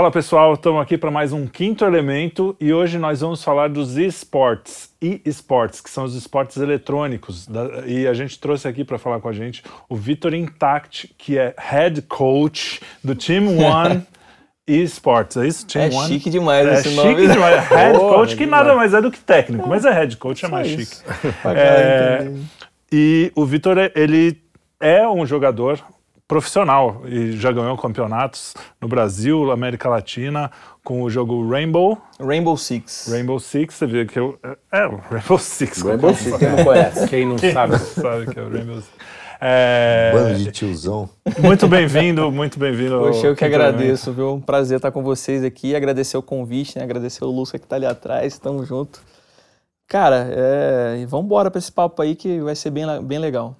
Fala pessoal, estamos aqui para mais um quinto elemento e hoje nós vamos falar dos esportes, e-sports, que são os esportes eletrônicos. E a gente trouxe aqui para falar com a gente o Vitor Intact, que é head coach do Team One eSports, é isso? Team é One? chique demais é esse nome. Chique demais. Head coach, que nada mais é do que técnico, mas é head coach, é mais chique. É, e o Vitor, ele é um jogador profissional e já ganhou campeonatos no Brasil, América Latina, com o jogo Rainbow. Rainbow Six. Rainbow Six, você vê que eu. É, o Rainbow Six. Rainbow Six, quem não conhece? Quem não sabe. sabe que é o Rainbow Six. É... Bando de tiozão. Muito bem-vindo, muito bem-vindo. Poxa, eu que agradeço, viu? Um prazer estar com vocês aqui. Agradecer o convite, né? Agradecer o Lúcio que está ali atrás. Tamo junto. Cara, é... vamos embora para esse papo aí que vai ser bem, bem legal.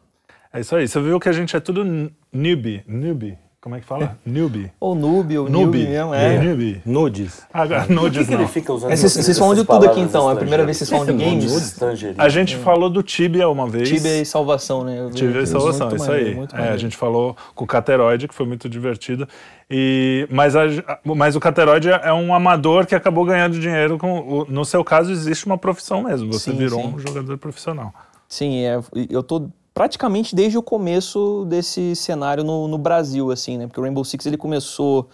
É isso aí. Você viu que a gente é tudo newbie. Newbie. Como é que fala? Newbie. Ou noob, ou newbie mesmo, é. é. Newbie. Nudes. Agora, nudes que, que ele fica usando? Vocês, vocês falam de tudo aqui então, é a primeira vez que vocês falam de games? A gente falou do Tibia uma vez. Tibia e salvação, né? Tibia e salvação, muito isso maneiro, aí. É, a gente falou com o Cateroide, que foi muito divertido. E, mas, a, mas o Cateroide é um amador que acabou ganhando dinheiro. Com, no seu caso, existe uma profissão mesmo. Você sim, virou sim. um jogador profissional. Sim, é, eu tô praticamente desde o começo desse cenário no, no Brasil, assim, né? Porque o Rainbow Six ele começou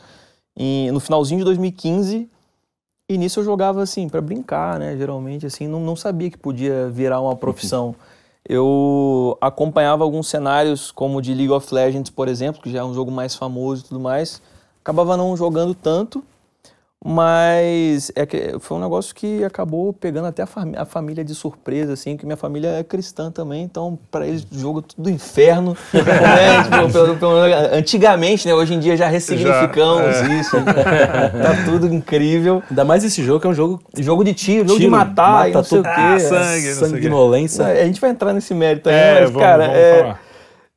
em, no finalzinho de 2015 e nisso eu jogava assim para brincar, né? Geralmente assim, não, não sabia que podia virar uma profissão. Eu acompanhava alguns cenários como de League of Legends, por exemplo, que já é um jogo mais famoso e tudo mais. Acabava não jogando tanto, mas é que foi um negócio que acabou pegando até a, fam a, família de surpresa, assim, que minha família é cristã também, então para eles jogo tudo do inferno. né? tipo, pelo, pelo, antigamente, né? Hoje em dia já ressignificamos já, é. isso. tá tudo incrível. Ainda mais esse jogo que é um jogo. Jogo de tiro, tiro jogo de matar, mata não sei o quê. Ah, sangue, sanguinolência. A gente vai entrar nesse mérito aí, é, mas, vamos, cara, vamos é. Falar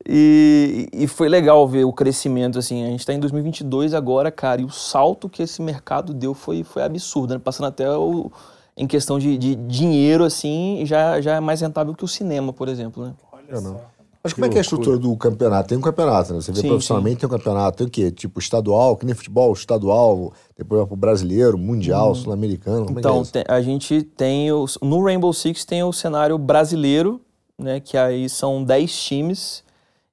e, e, foi legal ver o crescimento, assim. A gente está em 2022 agora, cara, e o salto que esse mercado deu foi, foi absurdo, né? Passando até o, em questão de, de dinheiro, assim, já, já é mais rentável que o cinema, por exemplo, né? Olha não. Mas como é que é a estrutura do campeonato? Tem um campeonato, né? Você vê sim, profissionalmente, sim. tem um campeonato. Tem o quê? Tipo estadual, que nem futebol, estadual, depois o brasileiro, mundial, hum. sul-americano. É então, é a gente tem. O, no Rainbow Six tem o cenário brasileiro, né? Que aí são 10 times.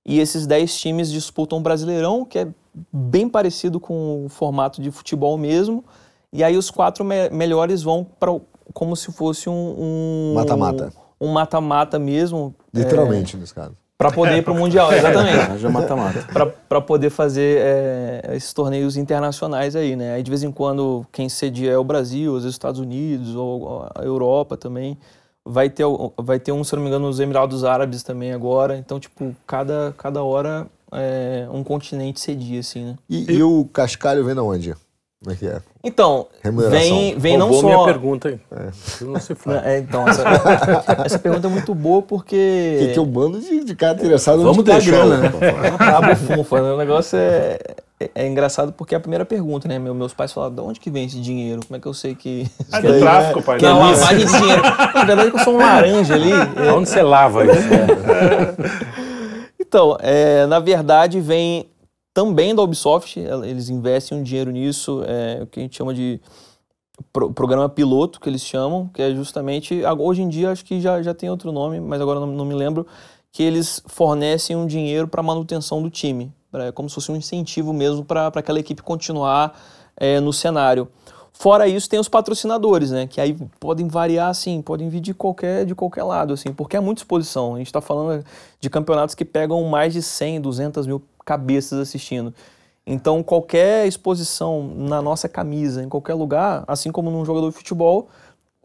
E esses 10 times disputam o Brasileirão, que é bem parecido com o formato de futebol mesmo. E aí os quatro me melhores vão para como se fosse um. Mata-mata. Um mata-mata mesmo. Literalmente, é, nesse caso. Para poder ir para o Mundial, exatamente. Já mata-mata. Para poder fazer é, esses torneios internacionais aí, né? Aí de vez em quando quem cedia é o Brasil, os Estados Unidos, ou a Europa também. Vai ter, vai ter um, se não me engano, nos Emirados Árabes também agora. Então, tipo, cada, cada hora é, um continente cedia, assim, né? E, e, o cascalho vem de onde? Como é que é? Então, vem, vem não só... minha pergunta aí. É. Não se fala. É, então, essa, essa pergunta é muito boa porque... Que, que eu mando de, de cara interessado Vamos deixar, grana, né? Cabo funfa, né? O negócio é, é, é, engraçado porque é a primeira pergunta, né? meus pais falaram, de onde que vem esse dinheiro? Como é que eu sei que... É do tráfico, pai. Que é lavagem de dinheiro. Na verdade, eu sou um laranja ali. É... Onde você lava isso? então, é, na verdade, vem também da Ubisoft. Eles investem um dinheiro nisso, é, o que a gente chama de pro, programa piloto, que eles chamam, que é justamente... Hoje em dia, acho que já, já tem outro nome, mas agora não, não me lembro, que eles fornecem um dinheiro para manutenção do time como se fosse um incentivo mesmo para aquela equipe continuar é, no cenário. Fora isso, tem os patrocinadores, né? Que aí podem variar, assim, podem vir de qualquer, de qualquer lado, assim, porque é muita exposição. A gente está falando de campeonatos que pegam mais de 100, 200 mil cabeças assistindo. Então, qualquer exposição na nossa camisa, em qualquer lugar, assim como num jogador de futebol,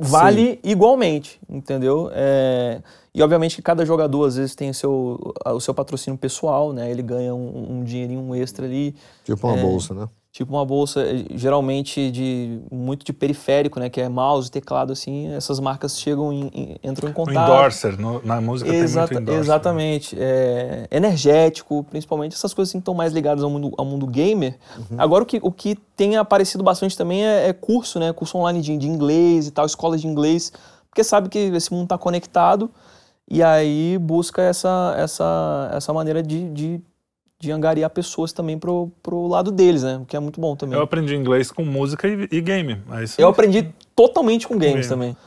vale Sim. igualmente, entendeu? É, e obviamente que cada jogador às vezes tem o seu, o seu patrocínio pessoal, né? Ele ganha um, um dinheirinho extra ali. Tipo uma é, bolsa, né? Tipo uma bolsa, eh, geralmente de muito de periférico, né? Que é mouse, teclado, assim. Essas marcas chegam em, em entram em contato. O endorser, no, na música Exata, tem muito endorser. Né? Exatamente. Né? É, energético, principalmente. Essas coisas assim, estão mais ligadas ao mundo, ao mundo gamer. Uhum. Agora, o que, o que tem aparecido bastante também é, é curso, né? Curso online de, de inglês e tal, escolas de inglês. Porque sabe que esse mundo está conectado e aí busca essa, essa, essa maneira de, de, de angariar pessoas também pro, pro lado deles, né? O que é muito bom também. Eu aprendi inglês com música e, e game. É isso Eu aprendi totalmente com games Game. também.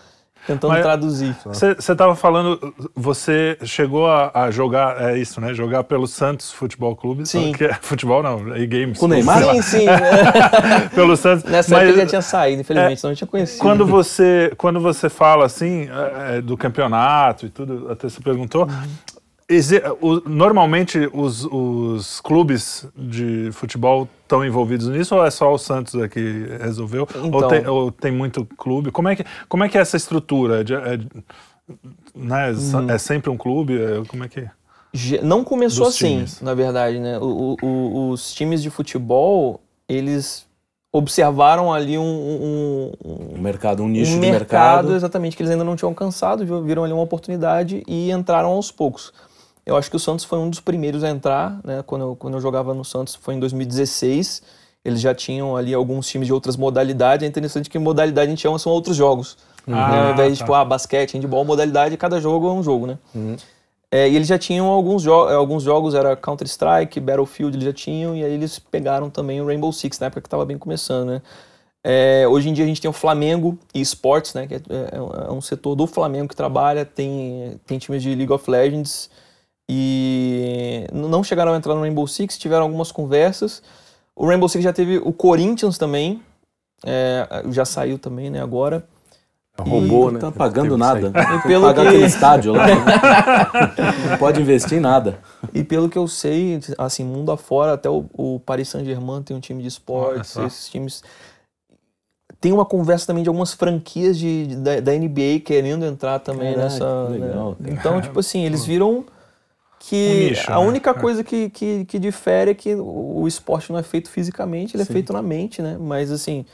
Tentando Mas- traduzir. Você estava falando, você chegou a, a jogar, é isso, né? Jogar pelo Santos Futebol Clube. Sim. Que é, futebol não, e games. Com o Neymar? Sim, sim. é. pelo Santos. Nessa Mas época ele já tinha saído, infelizmente, senão eu tinha conhecido. quando você, quando você fala assim, é, é, do campeonato e tudo, até você perguntou, o- normalmente os, os clubes de futebol estão envolvidos nisso ou é só o Santos é que resolveu? ou, Então. tem, ou tem muito clube? Como é que, como é, que é essa estrutura? É de- é- né, Uhum. é sempre um clube? É- Como é que... Não começou Dos assim, times. na verdade, né? O- o- o- os times de futebol, eles observaram ali um, um- um- mercado, um nicho um de mercado, mercado. exatamente, que eles ainda não tinham alcançado, viram ali uma oportunidade e entraram aos poucos. Eu acho que o Santos foi um dos primeiros a entrar, né? Quando eu, quando eu jogava no Santos foi em 2016. Eles já tinham ali alguns times de outras modalidades. É interessante que modalidade a gente chama são outros jogos. né? Ao invés de, tá. tipo, ah, basquete, handball, modalidade, cada jogo é um jogo, né? Uhum. É, e eles já tinham alguns, jo alguns jogos, era Counter-Strike, Battlefield, eles já tinham, e aí eles pegaram também o Rainbow Six, na época que estava bem começando, né? É, hoje em dia a gente tem o Flamengo e Esportes, né? Que é, é- é um setor do Flamengo que trabalha, tem, tem times de League of Legends e não chegaram a entrar no Rainbow Six, tiveram algumas conversas. O Rainbow Six já teve o Corinthians também, é, já saiu também, né? Agora. Roubou, E né? tá pagando nada. E pelo Pagar que- aquele estádio lá. não pode investir em nada. E pelo que eu sei, assim, mundo afora, até o, o Paris Saint-Germain tem um time de esportes, esses times. Tem uma conversa também de algumas franquias de, de- da, da NBA querendo entrar também Caraca, nessa. legal, né? Então, tipo assim, eles viram que nicho, a né? única É. coisa que, que, que difere é que o, esporte não é feito fisicamente, ele é Sim. feito na mente, né? Mas assim,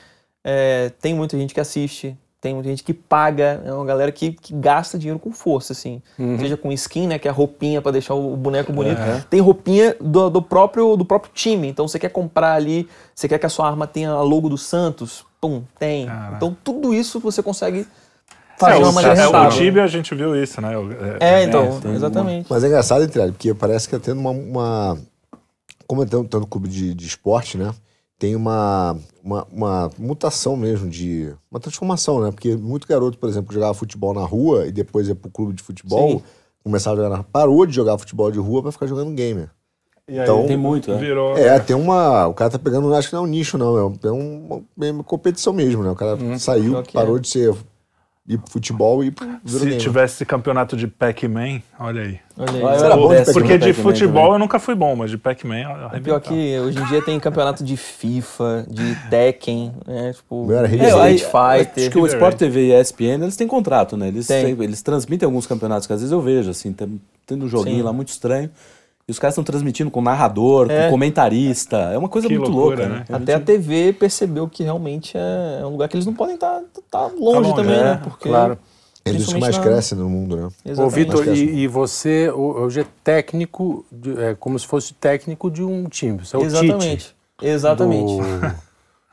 é, tem muita gente que assiste, tem muita gente que paga, é uma galera que, que gasta dinheiro com força, assim. Uhum. Seja com skin, né? Que é a roupinha pra deixar o boneco bonito. Tem roupinha do, do próprio, do próprio time. Então você quer comprar ali, você quer que a sua arma tenha a logo do Santos, pum, tem. Então tudo isso você consegue fazer É, o, uma maneira é, o rentável. Tibia a gente viu isso, né? O- É, então, tem exatamente. Mas é engraçado, entre porque parece que tá tendo uma. uma- como é tendo, tendo clube de, de esporte, né? Tem uma, uma, uma mutação mesmo de. Uma transformação, né? Porque muito garoto, por exemplo, que jogava futebol na rua e depois ia pro clube de futebol, Sim. começava a jogar na. Parou de jogar futebol de rua pra ficar jogando gamer. E aí Então, Tem muito, né? virou... É, tem uma. O cara tá pegando, acho que não é um nicho, não. É, um- é uma, é uma competição mesmo, né? O cara saiu, Pior que parou é. de ser. Ir pro futebol e virou Se tivesse campeonato de Pac-Man, olha aí. Olha aí. Ah, bom de Porque de futebol também. eu nunca fui bom, mas de Pac-Man É pior que hoje em dia tem campeonato de FIFA, de Tekken, né? Tipo, Meu Street É, aí, Fighter. Acho que o Sport TV e a ESPN, eles têm contrato, né? Eles, Tem. eles transmitem alguns campeonatos que às vezes eu vejo, assim, tem, tendo um joguinho Sim. lá muito estranho. E os caras estão transmitindo com narrador, É. com comentarista. É uma coisa Que muito loucura, louca, né? né? Até a TV percebeu que realmente é é um lugar que eles não podem estar longe, longe, também, é, né? Porque claro. É dos que mais na- cresce no mundo, né? Ô, Exatamente. Vitor, que é e, e você ho- hoje é técnico, de- é como se fosse técnico de um time. Você é o Exatamente. Tite Exatamente. do,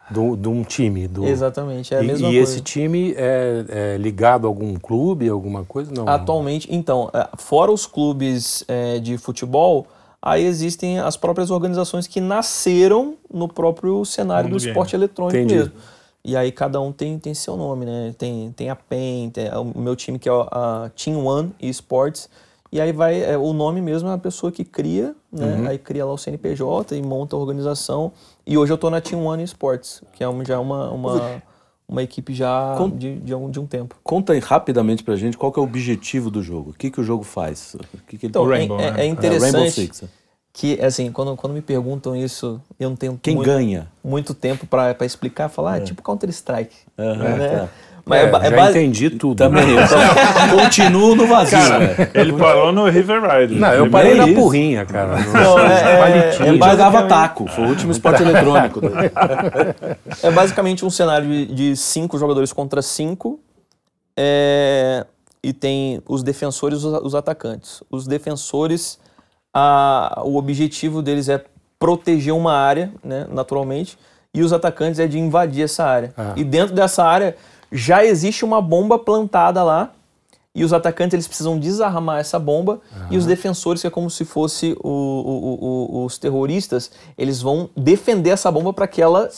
do- de um time. Do, Exatamente. É a e mesma e coisa. esse time é, é ligado a algum clube, alguma coisa? Não. Atualmente, então, é, fora os clubes é, de futebol, aí existem as próprias organizações que nasceram no próprio cenário Mundo do game. esporte eletrônico Entendi. mesmo. E aí cada um tem, tem seu nome, né? Tem, tem a PEN, tem o meu time que é a Team One Esports. E aí vai, é, o nome mesmo é a pessoa que cria, né? Uhum. Aí cria lá o CNPJ e monta a organização. E hoje eu tô na Team One Esports, que é uma, já uma, uma, uma equipe já Com- de, de, um, de um tempo. Conta aí rapidamente pra gente qual que é o objetivo do jogo. O que, que o jogo faz? O que que ele... Então, é- Rainbow, é, né? é É, Rainbow interessante Six. que, assim, quando, quando me perguntam isso, eu não tenho Quem muito, ganha? muito tempo pra pra explicar, falar, ah, tipo Counter-Strike. Aham, né? tá. Mas é, é já base- entendi tudo. Também. Eu só continuo no vazio. velho. Ele parou no River Rider. Não, eu parei É na porrinha, cara. Não, é- Palitinho. é Eu jogava basicamente- taco. Foi o último esporte eletrônico. É basicamente um cenário de, de cinco jogadores contra cinco. é, e tem os defensores e os, os atacantes. Os defensores, a- o objetivo deles é proteger uma área, né, naturalmente, e os atacantes é de invadir essa área. Ah. E dentro dessa área já existe uma bomba plantada lá, e os atacantes eles precisam desarmar essa bomba e os defensores, que é como se fosse o- o- o- os terroristas, eles vão defender essa bomba para que ela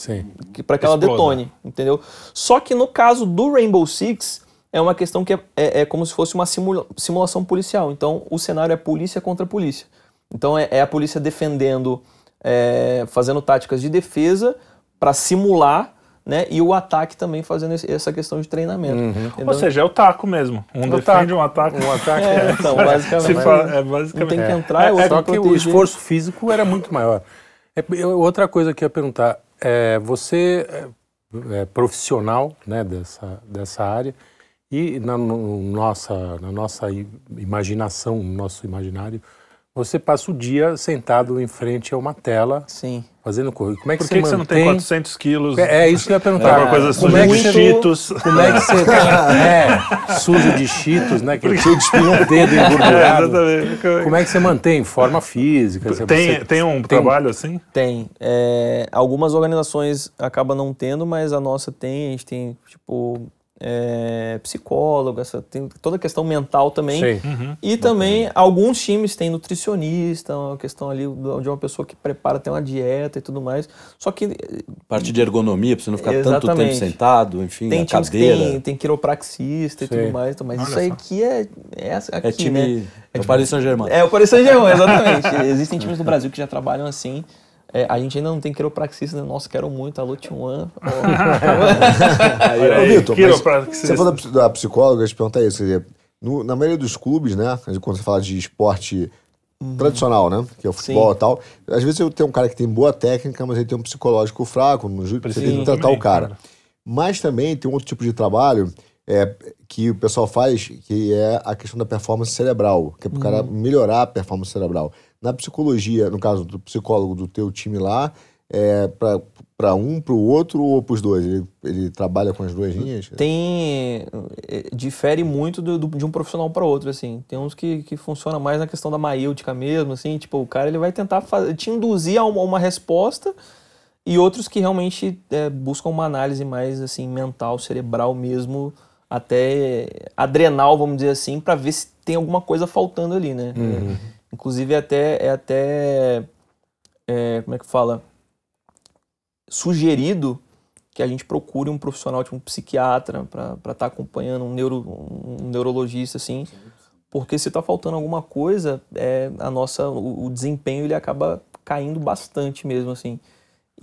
para que ela detone, entendeu? Só que no caso do Rainbow Six é uma questão que é, é- é como se fosse uma simula- simulação policial. Então o cenário é polícia contra polícia. Então é, é a polícia defendendo, é, fazendo táticas de defesa para simular, né? E o ataque também fazendo esse- essa questão de treinamento. entendeu? Ou seja, é o taco mesmo. Um O defende, taco. um ataca. Um ataque. é, então, Se basicamente. fala- é basicamente. tem que É. entrar, é, É, outro só que o proteger. esforço físico era muito maior. É, eu- outra coisa que eu ia perguntar, é, você é, é profissional né, dessa, dessa área e na, no- nossa, na nossa imaginação, no nosso imaginário, você passa o dia sentado em frente a uma tela Sim. Fazendo coisa. Como é que Por você que, que você não tem mantém- 400 quilos? É, é isso que eu ia perguntar. Alguma coisa como suja é de que você, cheetos. como é que você é sujo de cheetos, né? Que cheio de espinha, dedo É, engordurado. exatamente. Como é que você mantém forma física? Você- Tem, você- tem um trabalho assim? Tem. É, algumas organizações acabam não tendo, mas a nossa tem. A gente tem, tipo, é, psicólogo, essa, tem toda a questão mental também. Sei. E também alguns times têm nutricionista, uma questão ali de uma pessoa que prepara, tem uma dieta e tudo mais. Só que Parte de ergonomia, pra você não ficar tanto tempo Exatamente. sentado, enfim, tem a times que cadeira. tem, tem quiropraxista e Sei. tudo mais. então, Mas Olha isso aí só. aqui é, é essa- aqui, É time. né? É o Paris Saint-Germain. É, o Paris Saint-Germain, exatamente. Existem times no Brasil que já trabalham assim. É, a gente ainda não tem quiropraxista, né? nossa, quero muito, alô T1. Olha Ô, aí, Vitor, você falou da, ps- da psicóloga, eu te perguntar isso. Quer dizer, no- na maioria dos clubes, né? Quando você fala de esporte tradicional, né? Que é o futebol e tal. Às vezes eu tenho um cara que tem boa técnica, mas ele tem um psicológico fraco, no ju- você tem que tratar também, o cara. cara. Mas também tem um outro tipo de trabalho é, que o pessoal faz, que é a questão da performance cerebral, que é para o cara melhorar a performance cerebral. Na psicologia, no caso do psicólogo do teu time lá, é para um, para o outro ou para os dois? Ele, ele trabalha com as duas linhas? tem eh, difere muito do, do- de um profissional para outro assim tem uns que, que funciona mais na questão da maêutica mesmo assim tipo o cara ele vai tentar fa- te induzir a uma, uma resposta e outros que realmente eh, buscam uma análise mais assim mental cerebral mesmo até adrenal vamos dizer assim para ver se tem alguma coisa faltando ali né É, inclusive é até é até é, como é que fala sugerido que a gente procure um profissional, tipo um psiquiatra, para estar acompanhando um, neuro, um neurologista, assim, porque se está faltando alguma coisa, é, a nossa, o, o desempenho ele acaba caindo bastante mesmo, assim.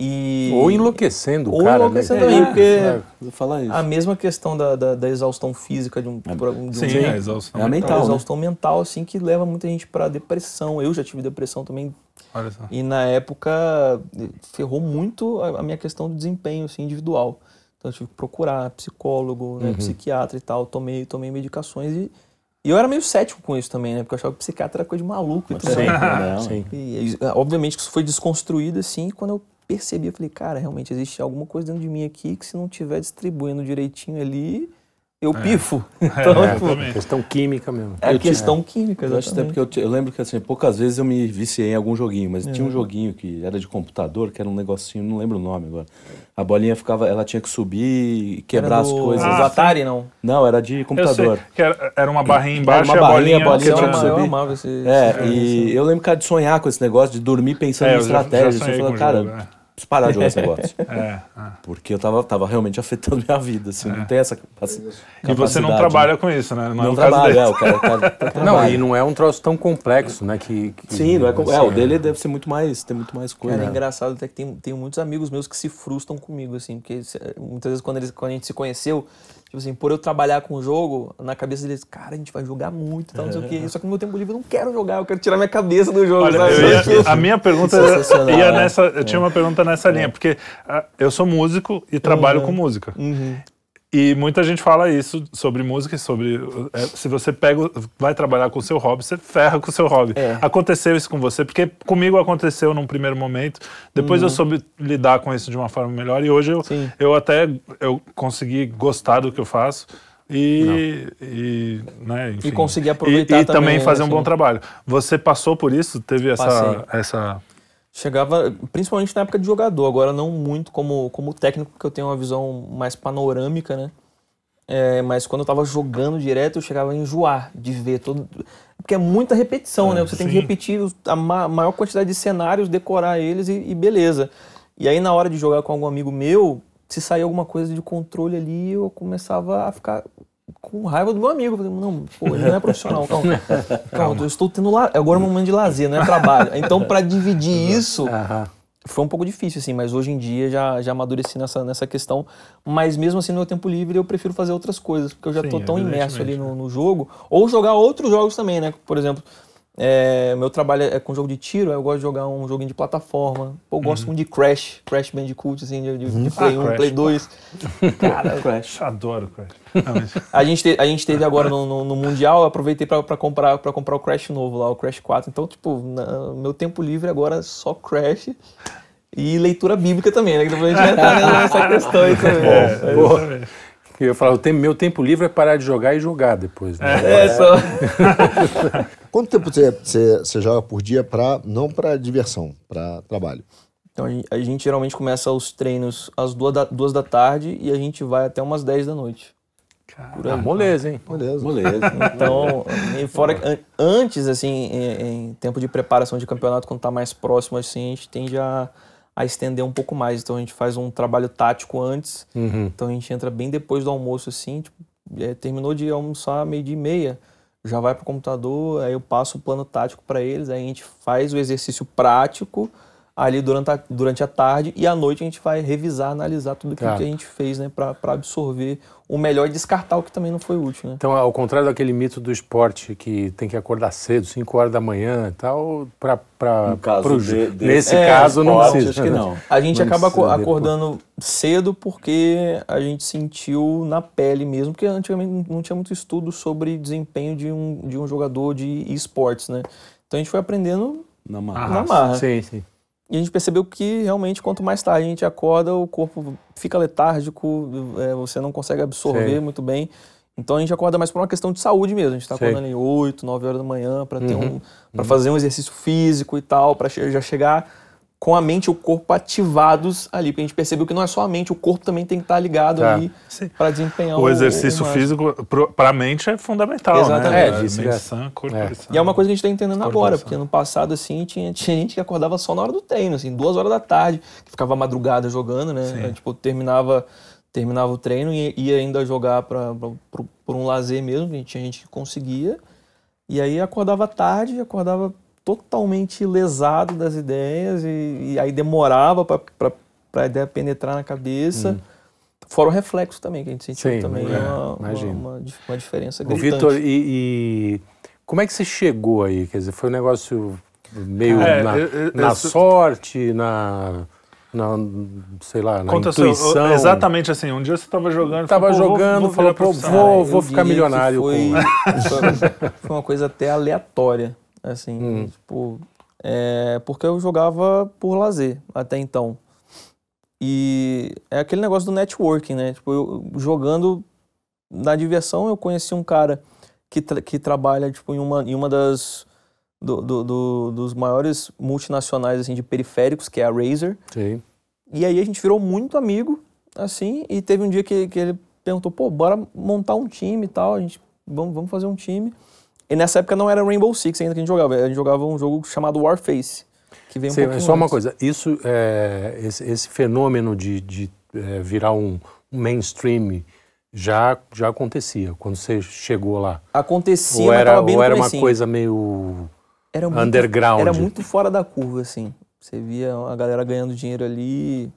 E, Ou enlouquecendo o Ou cara, enlouquecendo né? também, porque É. Falar isso. a mesma questão da, da, da exaustão física de um, de um Sim, de um- é exaustão. É a mental, a né? exaustão mental, assim, que leva muita gente para depressão. Eu já tive depressão também Olha só. e na época ferrou muito a, a minha questão do desempenho assim, individual. Então eu tive que procurar psicólogo, né, psiquiatra e tal. Tomei, tomei medicações e, e eu era meio cético com isso também, né? Porque eu achava que psiquiatra era coisa de maluco e tudo Sim. Sim. E, obviamente que isso foi desconstruído assim. Quando eu percebi, eu falei, cara, realmente existe alguma coisa dentro de mim aqui que se não estiver distribuindo direitinho ali, eu pifo. Então, É, tipo. Questão química mesmo. é Eu questão química, Eu acho até exatamente. porque eu, te- eu lembro que assim, poucas vezes eu me viciei em algum joguinho, mas Uhum. tinha um joguinho que era de computador, que era um negocinho, não lembro o nome agora. A bolinha ficava, ela tinha que subir e quebrar Era as do- coisas. do Ah, Atari, não? Não, era de Eu sei computador. que era, era uma barrinha Era embaixo uma e a barrinha, bolinha, a bolinha que tinha que amava, eu subir. amava esse. É, esse- e eu lembro, cara, de sonhar com esse negócio, de dormir pensando É, em eu já- já estratégias. Eu falei, cara, jogo, é. Parar de jogar esse negócio. É, é. Porque eu tava, tava realmente afetando minha vida, assim, não tem essa capaci- E você não capacidade, trabalha né? com isso, né? Não, é Não o trabalho, dele. é, o cara, o cara Não, trabalha. e não é um troço tão complexo, né? Que, que- Sim, não é, como- é, assim, o dele deve ser muito mais, tem muito mais coisa. Cara, é engraçado até que tem, tem muitos amigos meus que se frustram comigo, assim, porque muitas vezes quando, eles, quando a gente se conheceu, tipo assim, por eu trabalhar com o jogo, na cabeça deles, cara, a gente vai jogar muito tal, não sei o quê. Só que no meu tempo livre eu não quero jogar, eu quero tirar minha cabeça do jogo, Olha, ia- Tipo, a minha pergunta ia né? nessa. Eu tinha uma pergunta nessa linha, porque ah, eu sou músico e trabalho com música. Uhum. E muita gente fala isso sobre música e sobre. é, se você pega, vai trabalhar com o seu hobby, você ferra com o seu hobby. É. Aconteceu isso com você, porque comigo aconteceu num primeiro momento. Depois eu soube lidar com isso de uma forma melhor e hoje eu, Uhum. Sim. eu até eu consegui gostar do que eu faço. E, e, né, enfim. conseguir aproveitar e, e também, também fazer um assim. bom trabalho. Você passou por isso? Teve essa, Passei. essa Chegava, principalmente na época de jogador, agora não muito como, como técnico, porque eu tenho uma visão mais panorâmica, né? É, mas quando eu tava jogando direto, eu chegava a enjoar de ver todo. Porque é muita repetição, né? Você tem que sim. repetir a ma- maior quantidade de cenários, decorar eles e, e beleza. E aí, na hora de jogar com algum amigo meu, se sair alguma coisa de controle ali, eu começava a ficar com raiva do meu amigo. Eu falei, não, pô, ele não é profissional, calma. calma, eu estou tendo. La... Agora é um momento de lazer, não é trabalho. Então, para dividir isso, Aham. foi um pouco difícil, assim, mas hoje em dia já, já amadureci nessa, nessa questão. Mas mesmo assim, no meu tempo livre, eu prefiro fazer outras coisas, porque eu já tô tão imerso ali no, no jogo. Ou jogar outros jogos também, né? Por exemplo, é, meu trabalho é com jogo de tiro, eu gosto de jogar um joguinho de plataforma. Pô, eu gosto muito de Crash, Crash Bandicoot, assim, de, de, de Play Ah, 1, Crash, Play pô. 2. Cara, Crash. Adoro Crash. A gente, te- a gente teve agora no, no- no Mundial, eu aproveitei pra, pra comprar, pra comprar o Crash novo lá, o Crash 4. Então, tipo, na- meu tempo livre agora é só Crash e leitura bíblica também, né? Que depois a gente vai entrar nessa questão aí também. É. Eu ia falar, o tempo- meu tempo livre é parar de jogar e jogar depois. Né? É, só. Quanto tempo você, você, você joga por dia pra, não para diversão, para trabalho? Então a gente, a gente geralmente começa os treinos às duas da, duas da tarde e a gente vai até umas 10 da noite. Por Ah, moleza, hein? Beleza. Moleza. Então, fora antes, assim, em, em tempo de preparação de campeonato, quando tá mais próximo, assim, a gente tende a, a estender um pouco mais. Então a gente faz um trabalho tático antes. Uhum. Então a gente entra bem depois do almoço, assim, tipo, é, terminou de almoçar meio dia e meia, já vai pro computador, aí eu passo o plano tático para eles, aí a gente faz o exercício prático ali durante a, durante a tarde e à noite a gente vai revisar, analisar tudo aquilo Tá. que a gente fez, né, para absorver o melhor e descartar o que também não foi útil, né? Então, ao contrário daquele mito do esporte que tem que acordar cedo, 5 horas da manhã e tal, caso pro- de- nesse É, caso não esporte, precisa. acho que não. A gente Não acaba aco- precisa depois. acordando cedo porque a gente sentiu na pele mesmo, porque antigamente não tinha muito estudo sobre desempenho de um, de um jogador de esportes, né? Então a gente foi aprendendo Na marra. Na marra. Sim, sim. E a gente percebeu que realmente quanto mais tarde a gente acorda, o corpo fica letárgico, é, você não consegue absorver Sei. muito bem. Então a gente acorda mais por uma questão de saúde mesmo. A gente está acordando ali 8, 9 horas da manhã para Uhum. um, para fazer um exercício físico e tal, para já chegar com a mente e o corpo ativados ali. Porque a gente percebeu que não é só a mente, o corpo também tem que estar ligado Tá. ali para desempenhar O exercício máximo. físico para a mente é fundamental, Exatamente. né? É, vice-versa. sã, corpo É. sã. E é uma coisa que a gente está entendendo agora, porque no passado, assim, tinha, tinha gente que acordava só na hora do treino, assim, duas horas da tarde, que ficava madrugada jogando, né? Sim. É, Tipo, terminava, terminava o treino e ia ainda jogar pro- por um lazer mesmo, que tinha gente que conseguia. E aí acordava tarde, acordava totalmente lesado das ideias, e, e aí demorava pra, pra, pra ideia penetrar na cabeça. Fora o reflexo também, que a gente sentiu Hum. Sim, também, é, uma, uma, uma uma diferença O gritante. Vitor, e, e como é que você chegou aí? Quer dizer, foi um negócio meio É, na, eu- eu- na esse- sorte, na, na, sei lá, na Conta seu- intuição? exatamente assim, um dia você estava jogando, Tava falou, pô, vou- jogando, vou falou, pô, profissional. vou- eu ficar milionário Foi, foi uma coisa até aleatória, assim, Hum. tipo, é, porque eu jogava por lazer até então. E é aquele negócio do networking, né? Tipo, eu jogando na diversão, eu conheci um cara que, tra- que trabalha tipo, em, uma, em uma das do- do- do- dos maiores multinacionais assim, de periféricos, que é a Razer. Sim. E aí a gente virou muito amigo, assim, e teve um dia que, que ele perguntou, pô, bora montar um time e tal, a gente, vamos, vamos fazer um time. E nessa época não era Rainbow Six ainda que a gente jogava, a gente jogava um jogo chamado Warface, que veio um pouquinho só uma antes. coisa, isso, é, esse, esse fenômeno de, de, é, virar um, um mainstream já, já acontecia quando você chegou lá? Acontecia, ou era, ou era uma coisa meio era muito, underground? Era muito fora da curva, assim. Você via a galera ganhando dinheiro ali.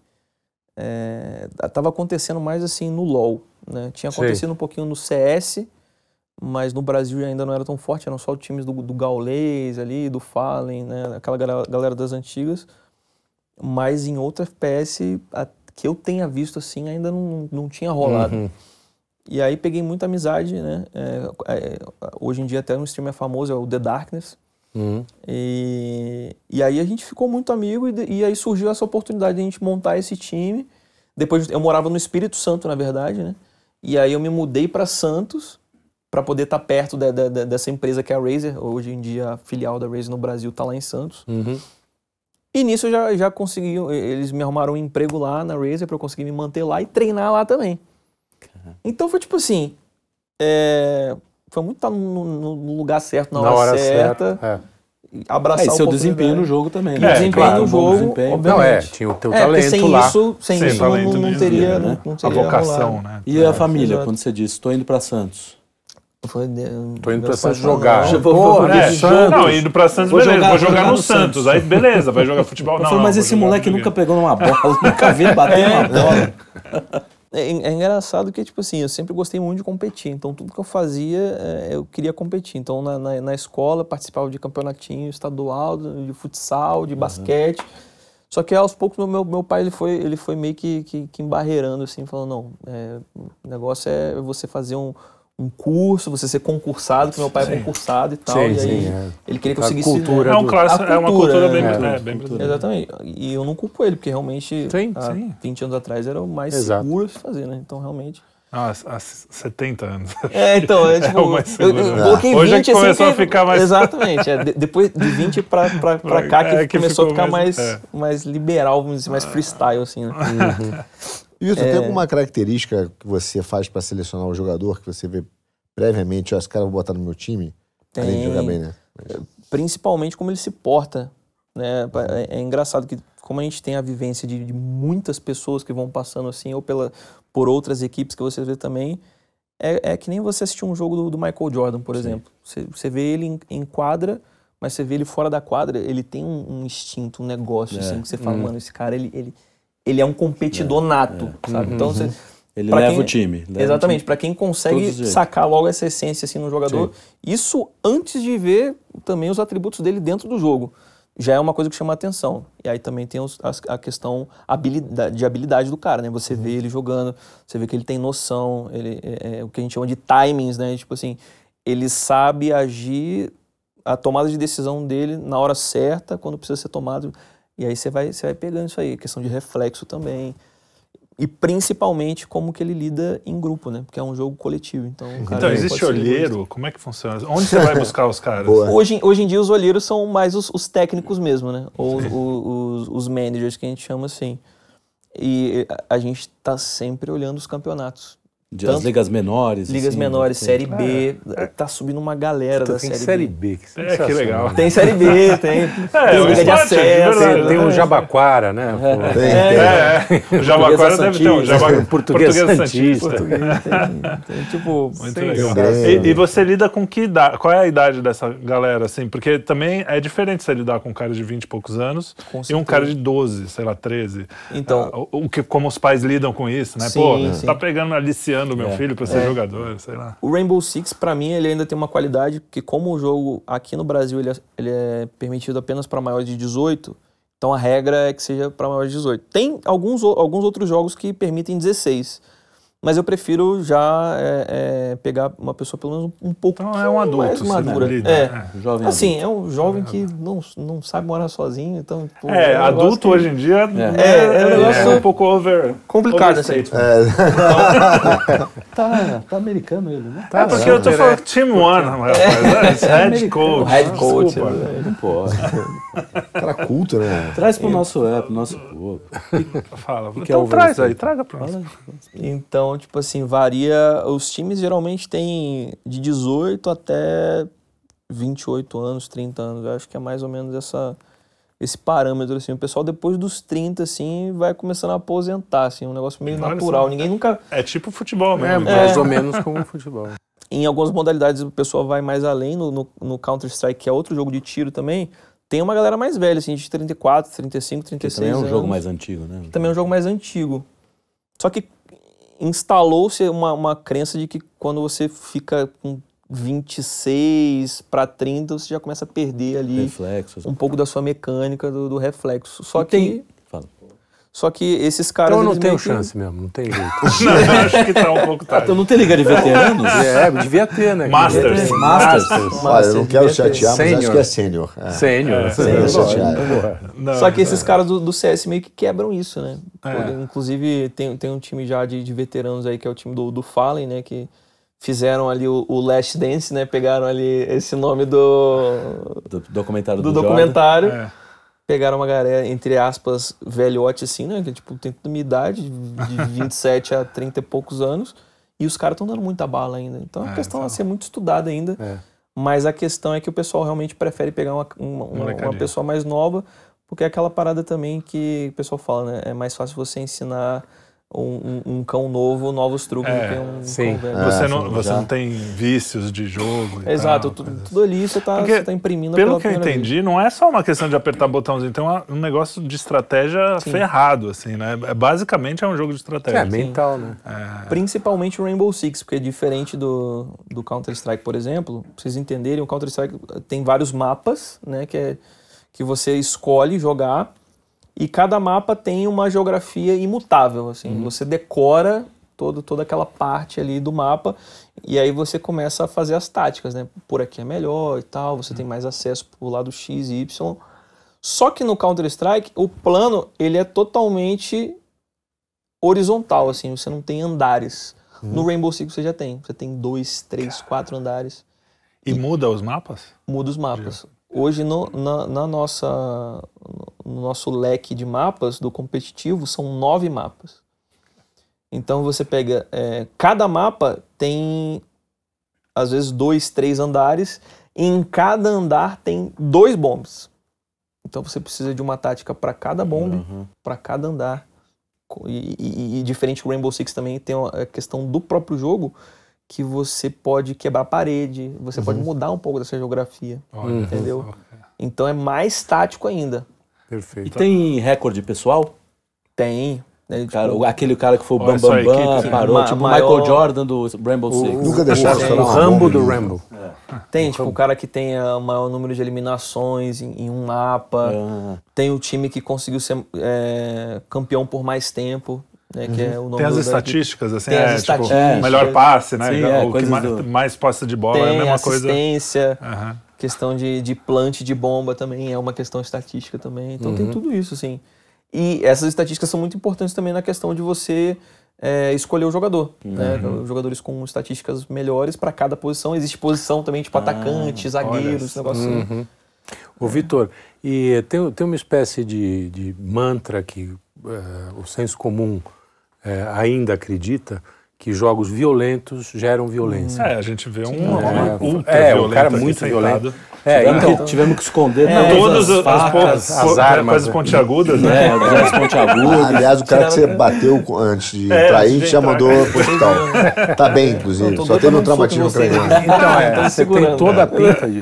É, tava acontecendo mais assim no LoL, né? Tinha Sei. acontecido um pouquinho no CS, mas no Brasil ainda não era tão forte, eram só os times do, do Gaules ali, do Fallen, né? Aquela galera, galera das antigas. Mas em outro FPS, a- que eu tenha visto assim, ainda não, não tinha rolado. Uhum. E aí peguei muita amizade, né? É, é, hoje em dia até um streamer famoso é o The Darkness. Uhum. E, e aí a gente ficou muito amigo e, e aí surgiu essa oportunidade de a gente montar esse time. Depois eu morava no Espírito Santo, na verdade, né? E aí eu me mudei para Santos para poder estar perto da- da- da- dessa empresa que é a Razer. Hoje em dia a filial da Razer no Brasil tá lá em Santos. Uhum. E nisso eu já, já consegui, eles me arrumaram um emprego lá na Razer para eu conseguir me manter lá e treinar lá também. Então foi tipo assim. é, foi muito estar no, no- no lugar certo, na, Na hora, hora certa, certa. é. abraçar É, e seu desempenho no jogo também, E né? o desempenho Claro, no jogo, desempenho. obviamente. Não, é, tinha o teu É, talento sem lá. isso, sem Sem isso não, não teria, né? não, não A teria vocação, rolado. né? E a família, exato. quando você disse, estou indo para Santos. Foi de- Tô indo pra Santos jogar. "Não, Pô, Porra, né? Santos. Não, indo pra Santos, Vou beleza. jogar- vou vou jogar jogar no no Santos. Santos. Aí, beleza, vai jogar futebol. Não, falei, não, mas vou esse moleque nunca pegou numa bola, nunca vi ele bater uma bola. É, é engraçado que, tipo assim, eu sempre gostei muito de competir. Então, tudo que eu fazia, é, eu queria competir. Então, na, na, na escola, participava de campeonatinho estadual, de futsal, de basquete. Só que, aos poucos, meu, meu pai, ele foi, ele foi meio que, que, que embarreirando, assim, falando, não, é, o negócio é você fazer um, um curso, você ser concursado, que meu pai é concursado e tal. Sim, e aí, sim, é. ele queria que eu A seguisse... cultura É, um A é uma cultura, cultura bem, é. é, bem brasileira. Exatamente. E eu não culpo ele, porque realmente, Sim, há sim. 20 anos atrás, era o mais Exato. seguro se fazer, né? Então, realmente... Ah, há 70 anos. É, então, é tipo. o mais eu, seguro, eu né? coloquei 20 Hoje é que assim. começou a ficar mais- Exatamente. é, de- depois de 20 pra, pra, pra cá que, É, que começou a ficar mais, mais- é. mais liberal, vamos dizer, mais freestyle, assim, né? E Vitor, É. tem alguma característica que você faz para selecionar o jogador que você vê previamente, ó, esse cara eu vou botar no meu time? Além de Tem. jogar bem, né? Principalmente como ele se porta. Né? É, é engraçado que, como a gente tem a vivência de, de muitas pessoas que vão passando assim, ou pela, por outras equipes que você vê também, é, é que nem você assistir um jogo do, do Michael Jordan, por exemplo. Você, você vê ele em, em quadra, mas você vê ele fora da quadra, ele tem um, um instinto, um negócio, É. assim, que você fala, mano, esse cara, ele, ele, ele é um competidor nato, sabe? Então, você, Ele Pra leva quem- o time. leva Exatamente, para quem consegue sacar logo essa essência assim no jogador, isso antes de ver também os atributos dele dentro do jogo. Já é uma coisa que chama atenção. E aí também tem os- as- a questão habilidade, de habilidade do cara, né? Você vê ele jogando, você vê que ele tem noção, ele, é, é o que a gente chama de timings, né? Tipo assim, ele sabe agir, a tomada de decisão dele na hora certa, quando precisa ser tomado. E aí você vai, você vai pegando isso aí, questão de reflexo também. E principalmente como que ele lida em grupo, né? Porque é um jogo coletivo. Então, o cara Então, existe olheiro? Como é que funciona? Onde você vai buscar os caras? Hoje, hoje em dia, os olheiros são mais os, os técnicos mesmo, né? Ou os, os, os managers, que a gente chama assim. E a, a gente tá sempre olhando os campeonatos. De- As tanto- ligas menores. Ligas assim, menores, assim. Série B. Tá subindo uma galera Puta, da tem Série, série B. B. que É, que legal. Tem Série B, tem, tem o Liga de Acesso. verdade. né? Tem um Jabaquara, né? Pô. Tem, É, é. O Jabaquara deve ter um. Jaba... Português Santista. Português, tem, tem, tipo, Muito Sim, legal. E, e você lida com que idade? Qual é a idade dessa galera, assim? Porque também é diferente você lidar com um cara de 20 e poucos anos e um cara de 12, sei lá, 13. Então- Ah, o, o que, como os pais lidam com isso, né? Sim, Pô, sim. tá pegando, aliciando o meu É, filho pra ser jogador, sei lá. O Rainbow Six, pra mim, ele ainda tem uma qualidade que, como o jogo aqui no Brasil ele é, ele é permitido apenas para maiores de 18, então a regra é que seja para maiores de 18. Tem alguns, alguns outros jogos que permitem 16, mas eu prefiro já é, é, pegar uma pessoa pelo menos um pouco Então é um adulto, mais você madura. lida, É. é. Jovem Assim, é um jovem que não, não sabe morar sozinho, então... pô, É, um negócio adulto que- hoje em dia é, É, é um negócio um pouco over, complicado, assim. overstatement. Tá, tá americano ele, né? É porque eu tô falando Team One, rapaz. É, head coach. Head coach, né? Não pode. Cara culto, né? Traz pro nosso app, pro nosso povo. Fala. é então traz aí, traga pra nós. Então, tipo assim, varia. Os times geralmente têm de 18 até 28 anos, 30 anos. Eu acho que é mais ou menos essa, esse parâmetro, assim. O pessoal depois dos 30, assim, vai começando a aposentar, assim. Um negócio meio natural. Ninguém nunca... É tipo futebol É, mesmo. mais ou menos como o futebol. Em algumas modalidades o pessoal vai mais além. No, no, no Counter-Strike, que é outro jogo de tiro também, tem uma galera mais velha, assim, de 34, 35, Que 36 também é um anos. jogo mais antigo, né? também é um jogo mais antigo. Só que instalou-se uma, uma crença de que quando você fica com 26 para 30, você já começa a perder ali Reflexos. um pouco da sua mecânica do, do reflexo. Só E que, tem-. Só que esses caras. Então eu não tenho que- chance mesmo, não tem jeito. Não, acho que tá um pouco tarde. Então não tem liga de veteranos? É, devia ter, né? Masters. Ter. Masters. Olha, eu não quero devia ter. chatear, mas acho Sênior. que é sênior. É. Sênior. Sênior, chateado. Não, Só que esses caras do, do CS meio que quebram isso, né? É. Inclusive, tem, tem um time já de, de veteranos aí, que é o time do, do Fallen, né? Que fizeram ali o, o Last Dance, né? Pegaram ali esse nome do, Do documentário do do, documentário. É. Pegaram uma galera, entre aspas, velhote assim, né? Que tipo, tem toda a minha idade, de 27 a 30 e poucos anos. E os caras estão dando muita bala ainda. Então é uma É, questão a exato. ser muito estudada ainda. É. Mas a questão é que o pessoal realmente prefere pegar uma, uma, uma- uma pessoa mais nova, porque é aquela parada também que o pessoal fala, né? É mais fácil você ensinar um, um- um cão novo novos truques É, do que um sim. cão velho. Você, É, não, sim, você já. não tem vícios de jogo. e Exato, tal, tudo, tudo ali você tá, você tá imprimindo Pelo que eu primeira vez. entendi, não é só uma questão de apertar botãozinho, tem um negócio de estratégia ferrado, assim, né? É, Basicamente é um jogo de estratégia. É, mental, né? Principalmente o Rainbow Six, porque diferente do, do Counter-Strike, por exemplo, pra vocês entenderem, o Counter-Strike tem vários mapas, né, que, é, que você escolhe jogar, e cada mapa tem uma geografia imutável, assim, você decora todo, toda aquela parte ali do mapa, e aí você começa a fazer as táticas, né, por aqui é melhor e tal, você tem mais acesso pro lado X e Y, só que no Counter-Strike, o plano, ele é totalmente horizontal, assim, você não tem andares. No Rainbow Six você já tem. Você tem dois, três, quatro andares. E muda os mapas? Muda os mapas. Hoje, no, na, na nossa, no nosso leque de mapas do competitivo, são nove mapas. Então você pega. é, cada mapa tem, às vezes, dois, três andares. E em cada andar tem dois bombs. Então você precisa de uma tática para cada bombe, Uhum. para cada andar. E, e- e diferente do Rainbow Six também tem a questão do próprio jogo que você pode quebrar parede, você pode mudar um pouco dessa geografia, Olha, entendeu? Então é mais tático ainda. E Perfeito. tem recorde pessoal? Tem. Né, tipo, Cara, o- aquele cara que foi o Bam Bam Bam, parou, ma- tipo o maior- Michael Jordan do Rainbow Six. Nunca deixaram o- O uma Rambo do. Rambo. tem, tipo, o cara que tem o maior número de eliminações em, em um mapa. Ah, Tem o time que conseguiu ser é, campeão por mais tempo, né? Que é o nome Tem as estatísticas, assim, Tem as é, tipo, estatísticas. melhor passe, né? Sim, é, o que mais, do- mais posse de bola é a Tem mesma coisa. assistência, Aham. Questão de, de plant de bomba também é uma questão estatística também. Então Uhum. tem tudo isso, assim. E essas estatísticas são muito importantes também na questão de você é, escolher o jogador. Né? Uhum. Os jogadores com estatísticas melhores para cada posição. Existe posição também, tipo atacante, zagueiro, Ah, esse negócio assim. Uhum. Ô, Vitor, e tem, tem uma espécie de, de mantra que eh, o senso comum eh, ainda acredita que jogos violentos geram violência. É, a gente vê um, É, um ultra é, um cara muito violento. É, tivemos, então, que, tivemos que esconder É, todas as as, as, facas, as po- armas, coisas né? pontiagudas, né? né, os pontiagudos. Aliás, o cara que você bateu antes de É, entrar aí já entrar. mandou pro hospital. Tá bem, inclusive. Só teve um um traumatismo craniano. Então, é, você tem segurando. toda a pinta de.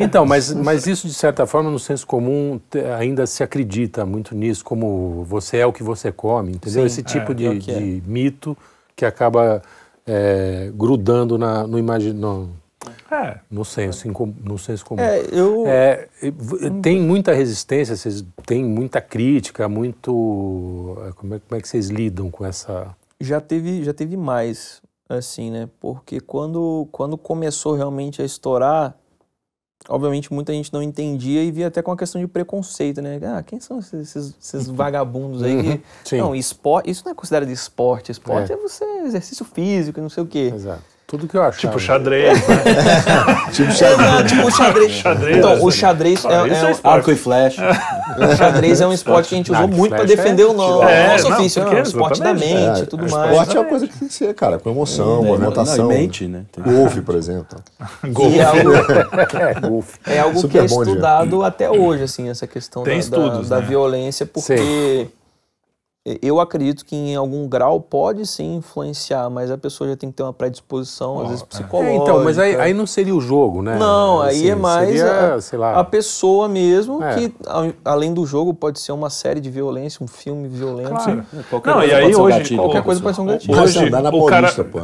Então, mas, mas isso, de certa forma, no senso comum, ainda se acredita muito nisso, como você é o que você come, entendeu? Sim, Esse tipo é, de, que é. de mito que acaba é, grudando na, no, imagi no, É. no, senso, no senso comum. É, eu. É, tem muita resistência, vocês têm muita crítica, muito. é, Como é, como é que vocês lidam com essa. já teve já teve mais assim né porque quando quando começou realmente a estourar obviamente muita gente não entendia e via até com a questão de preconceito né? Ah quem são esses, esses- esses vagabundos aí que Uhum, não esporte isso não é considerado esporte esporte É. é, você exercício físico e não sei o quê. Exato. Tudo que eu achava. Tipo xadrez, né? Tipo, sabe? tipo o xadrez. Xadrez, então, né? o xadrez é, é- é esporte. Arco e flecha. o xadrez é um esporte que a gente usou Arco muito para flecha defender é o nosso, É, nosso não, ofício, porque é um esporte da mente É, e tudo o mais. esporte é uma coisa que tem que ser, cara, com emoção, movimentação. Não, mente, né? Golfe, por exemplo. É algo, É, golfe. É algo que é Diego. estudado até hoje, assim, essa questão Tem da, estudos, da, da né? violência, porque eu acredito que em algum grau pode sim influenciar, mas a pessoa já tem que ter uma predisposição, às vezes É, psicológica. então, mas aí, aí não seria o jogo, né? Não, aí Assim, é mais Seria, a, sei lá. a pessoa mesmo, É. que a- além do jogo pode ser uma série de violência, um filme violento. Claro. Qualquer Não, coisa e aí pode ser um hoje- gatilho Qualquer coisa pode ser um gatilho. Hoje, andar na o cara- pô.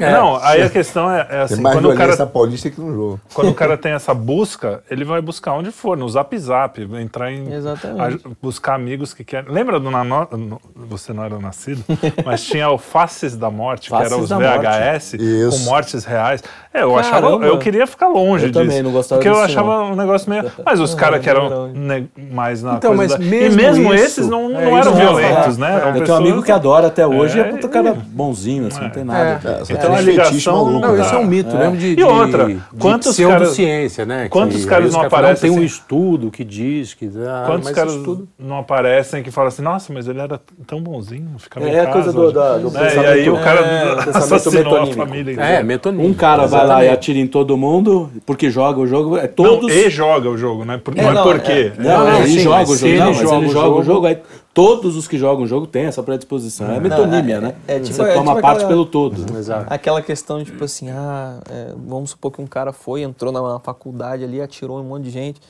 Não, aí a questão é, é assim, Tem mais quando o cara Paulista que no jogo. quando o cara tem essa busca, ele vai buscar onde for, no Zap Zap, entrar em. Exatamente. a- buscar amigos que querem. Lembra do Nano, no- Você não era nascido, mas tinha o Faces da Morte, que Faces era os Morte. VHS Isso. com mortes reais. É, eu achava. Eu queria ficar longe Eu disso. também não gostava Porque eu disso, achava um negócio meio. Mas os caras que eram ne- mais na Então, coisa mas da- mesmo E mesmo isso- esses não, é não eram que eu ia violentos, né? Eram Eu tenho um amigo que adora até hoje, é, É, cara bonzinho, assim, não tem nada. É, Então a ligação Não, né? isso é um mito, mesmo de, E outra, quantos caras- pseudociência, né? quantos Que caras não aparecem Tem um assim? estudo que diz que... Ah, Quantos caras não aparecem que falam assim, nossa, mas ele era tão bonzinho, ficava É em a casa. coisa do, da, do É, e aí o cara é, assassinou a família É, metonímico. Um cara vai lá e Exatamente. atira em todo mundo, porque joga o jogo, é Não, todos... e joga o jogo, né? Por, É, não, não, é por quê. Não, Não, ele sim, joga o jogo. ele Não, mas joga ele o joga o jogo- aí todos os que jogam o jogo têm essa predisposição. É metonímia, né? é tipo- Você é toma tipo parte aquela- pelo todo. Exato. Aquela questão de, tipo assim, ah, é, vamos supor que um cara foi, entrou na faculdade ali, atirou em um monte de gente.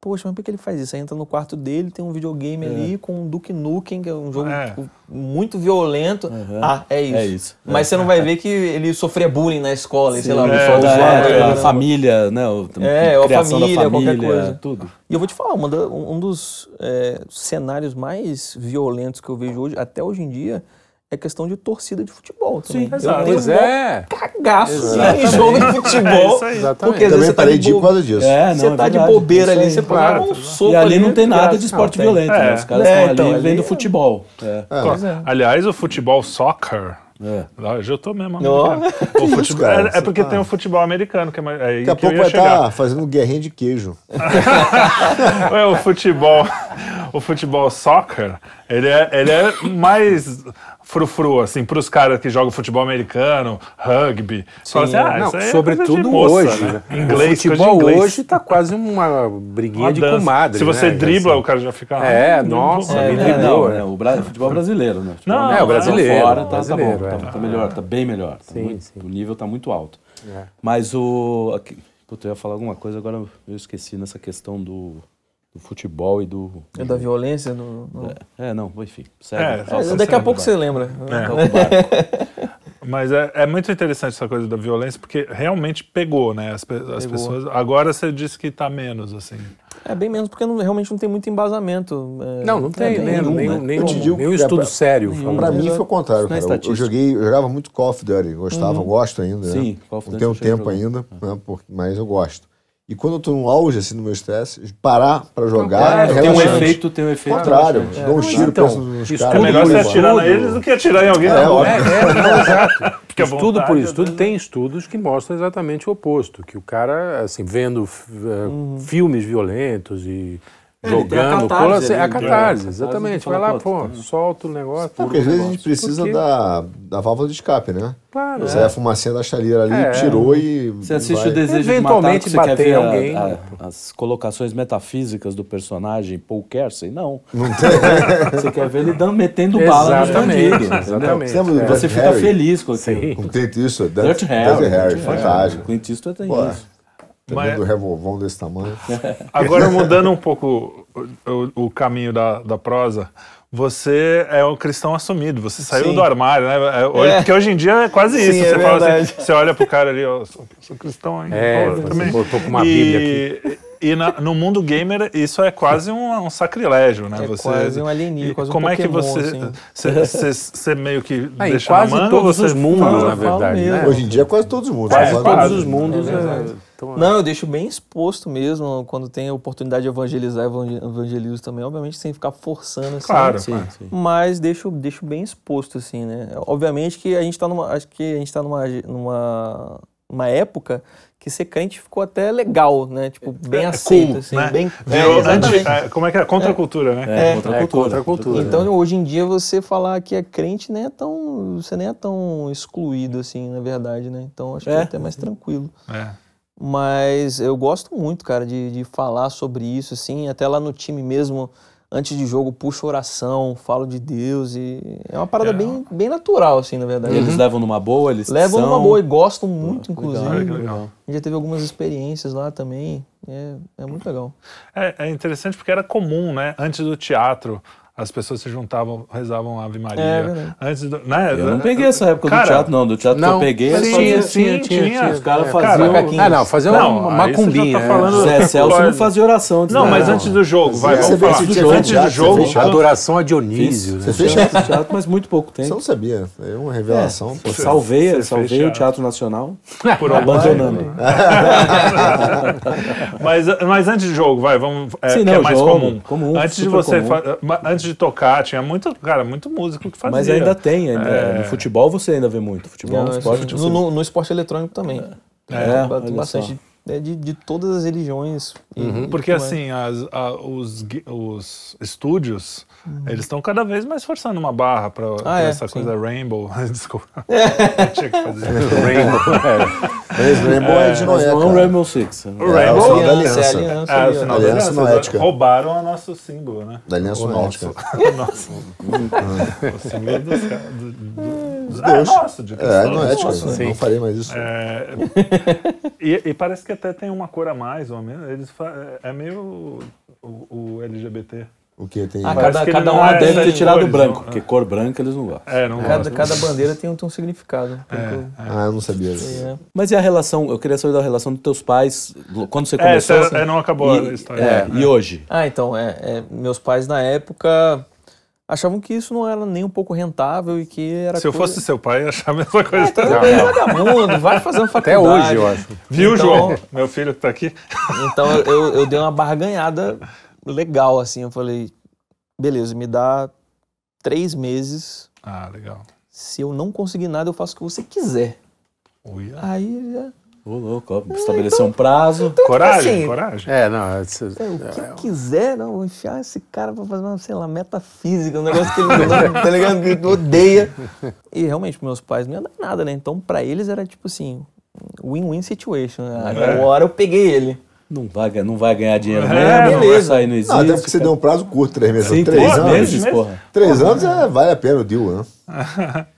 Poxa, mas por que ele faz isso? Aí entra no quarto dele, tem um videogame ali com o Duke Nukem, que é um jogo É. tipo, muito violento. Ah, é isso. É isso. Mas você não vai ver que ele sofria bullying na escola, e sei lá, o É, Da- é, a né? família, né? O, É, ou a família, da qualquer família, coisa. tudo. E eu vou te falar, uma da- um um dos é, cenários mais violentos que eu vejo hoje, até hoje em dia, é questão de torcida de futebol também. Sim, eu exato. tenho Pois é. cagaço assim, em jogo de É futebol. isso aí. Exatamente. Porque às vezes Também você tá parei de de ir por bo- causa disso. É, não, Você é tá de bobeira isso ali, você pode dar um soco E ali não tem cara. nada de esporte Não, violento, né? É. Os caras É, estão então, ali vendo é- futebol. É. Pois é. Aliás, o futebol soccer. É. Ah, Hoje eu tô mesmo. Americano. O futebol, cara? é, é porque Você tem tá- o futebol americano, que é mais- é Daqui a que eu pouco ia vai estar fazendo guerrinha de queijo. É, o futebol, o futebol soccer, ele é, ele é mais frufru, assim, pros caras que jogam futebol americano, rugby. Fala assim, ah, Não, isso aí é sobretudo de moça, hoje. né? né? Inglês, o futebol inglês. hoje tá quase uma briguinha Uma de comadre. Se você né? dribla, Assim. o cara já fica... É, ah, nossa, não, me não, É, driblou. não, é, o bra- futebol brasileiro, né? Futebol Não, é o brasileiro, Fora, tá, brasileiro, tá bom, é. tá, tá melhor, tá bem melhor. Tá Sim, muito- sim. O nível tá muito alto. É. Mas o... aqui- Puta, eu ia falar alguma coisa, agora eu esqueci nessa questão do, do futebol e do... É da violência. No, no- É, não, enfim. Segue. É, é, daqui a pouco você lembra. É. Mas é, é muito interessante essa coisa da violência, porque realmente pegou, né? As, pe- as Pegou. pessoas. Agora você disse que tá menos, assim. É bem menos, porque não- realmente não tem muito embasamento. é, Não, não tem, é, nem, nenhum, nem, né? um- digo um que é estudo sério. Nenhum. Pra mim foi o contrário, Não é cara. Eu- joguei, eu jogava muito Call of Duty, gostava, gosto ainda. né? Sim, Call of Não Duty tenho cheguei a tempo ainda, né, mas eu gosto. E quando eu tô no auge, assim, do meu estresse, parar pra jogar é Tem um efeito, tem um efeito. contrário, relaxante. dou um tiro, então, penso nos estudo É caras. melhor você atirar neles do que atirar em alguém É, na rua. óbvio. É, é, não, exato. Porque a estudo por estudo, né? tem estudos que mostram exatamente o oposto, que o cara, assim, vendo f- eh, filmes violentos e É, tem a jogando, catarse é a catarse, É, exatamente. Vai lá, pô, solta o negócio. Porque às vezes a gente precisa da, da válvula de escape, né? Claro, Sai a fumacinha da chaleira ali, É. tirou e. Você assiste vai. o Desejo de Eventualmente Matar, que você quer bater ver a- alguém, a- né? as colocações metafísicas do personagem Paul Kersey? Não. Não tem. Você quer ver ele dando, metendo bala nos bandidos. exatamente. Você É. Você fica feliz com aquilo. Clint Eastwood, Dirty Dirty Harry. Dirty Harry, fantástico. Clint Eastwood tem isso. Mas- revolvão desse tamanho. Agora, mudando um pouco o, o- o caminho da, da prosa, você é um cristão assumido, você saiu Sim. do armário, né? É, hoje- É. Porque hoje em dia é quase Sim, isso. é você fala verdade. assim, você olha pro cara ali, ó, sou, sou cristão ainda. É, pô, você também. botou com uma e, Bíblia E na- no mundo gamer, isso é quase um, um sacrilégio, né? É você, quase um alienígena, quase um Como é que Pokémon, você, assim. você, você meio que Ah, deixa quase na manga todos ou você os mundos, fala- na verdade. mesmo. Né? Hoje em dia, quase todos os mundos. Quase todos quase. os mundos. É é, verdade. Tão- Não, eu deixo bem exposto mesmo, quando tem a oportunidade de evangelizar, evangel- evangelizo também, obviamente sem ficar forçando assim. Claro, Sim, sim. Mas deixo, deixo bem exposto, assim, né? Obviamente que a gente está numa. Acho que a gente tá numa, numa uma época que ser crente ficou até legal, né? Tipo, bem É aceito, cool, assim. né? Bem, Virou é, é, como é que é? Contra a cultura, né? É, É, contra a é, cultura. contra a cultura. Então, hoje em dia, você falar que é crente nem é tão. Você nem é tão excluído, assim, na verdade, né? Então, acho que é É. até mais tranquilo. É. Mas eu gosto muito, cara, de, de falar sobre isso, assim, até lá no time mesmo, antes de jogo, puxo oração, falo de Deus e é uma parada É. bem, bem natural, assim, na verdade. Eles levam numa boa, eles Levam são... numa boa e gostam muito, inclusive. Legal, que legal. A gente já teve algumas experiências lá também, é, é muito legal. É, é interessante porque era comum, né? Antes do teatro, as pessoas se juntavam, rezavam Ave Maria. É. Antes do, né? Eu não peguei essa época Cara, do teatro, não. Do teatro que eu Não, peguei, tinha, faziam- tinha, tinha, tinha. tinha. Os caras É, faziam... Macaquinhos. Ah, não, fazer Não, uma macumbinha. você tá é. falando- Zé Celso não fazia oração antes Não, da- mas antes do jogo, vai, Você vamos falar. isso Antes teatro, do teatro, jogo, você fez teatro? Adoração a Dionísio. né? Você fez fiz teatro, mas muito pouco Você tempo. não sabia. É uma revelação. Eu salvei, Você salvei o teatro. Teatro Nacional, por abandonando. mas, mas antes do jogo, vai, vamos. É, Sim, que não, é mais jogo, comum. comum, antes de você, antes de tocar, tinha muito, cara, muito músico que fazia. Mas ainda tem, ainda. É. No futebol você ainda vê muito. Futebol é Não, esporte no, que você... no- no esporte eletrônico também. É, Tem olha bastante é de, de todas as religiões. e- Uhum. Porque e- assim, as- a- os, os estúdios, Uhum. eles estão cada vez mais forçando uma barra pra, pra é, essa sim. coisa Rainbow. Desculpa. Eu tinha que fazer. Mas Rainbow é de Mas Noé, não é um cara. Rainbow Six. né? O É, o Rainbow sinal da aliança, é aliança. aliança. É, o sinal Aliança aliança. noética. Roubaram o nosso símbolo, né? Da Aliança o Noética. nosso. o símbolo dos ca- do, do, do, é nosso, de É, cristão. não é ética. Nosso. Não farei mais isso. É, e, e parece que até tem uma cor a mais, ou menos. Eles fa- é meio o, o LGBT. O que tem? Ah, cada, que cada um é tem- Deve ter tirado o cores, branco, não. porque cor branca eles não gostam. É, não cada, gosto. cada bandeira tem um, tem um significado. que eu Ah, eu não sabia. sei, né? Mas e a relação? Eu queria saber da relação dos teus pais quando você É, começou. essa é, não acabou e, a história. é, e hoje? Ah, então, é, é, meus pais na época achavam que isso não era nem um pouco rentável e que era Se eu coisa- fosse seu pai, eu ia achar a mesma coisa. Então, é vagabundo, vai fazendo Até faculdade. hoje, eu acho. Viu, Então- João? Meu filho que tá aqui. Então eu, eu dei uma barganhada legal, assim. Eu falei, beleza, me dá três meses. Ah, legal. Se eu não conseguir nada, eu faço o que você quiser. Uia. Aí já. Ô, louco, estabelecer um prazo. Coragem, assim, coragem. É, não. isso- O que eu quiser, não, vou enfiar esse cara pra fazer uma, sei lá, metafísica, um negócio que ele não, tá ligado? Que ele odeia. E realmente, meus pais não iam dar nada, né? Então, pra eles era tipo assim, win-win situation. Né? Agora eu peguei ele. Não vai, ganhar- não vai ganhar dinheiro É, mesmo, não vai beleza. sair, não existe. Não, até porque você deu um prazo curto, três meses. Sim, três três anos. meses, porra. Três anos é, vale a pena o deal, né?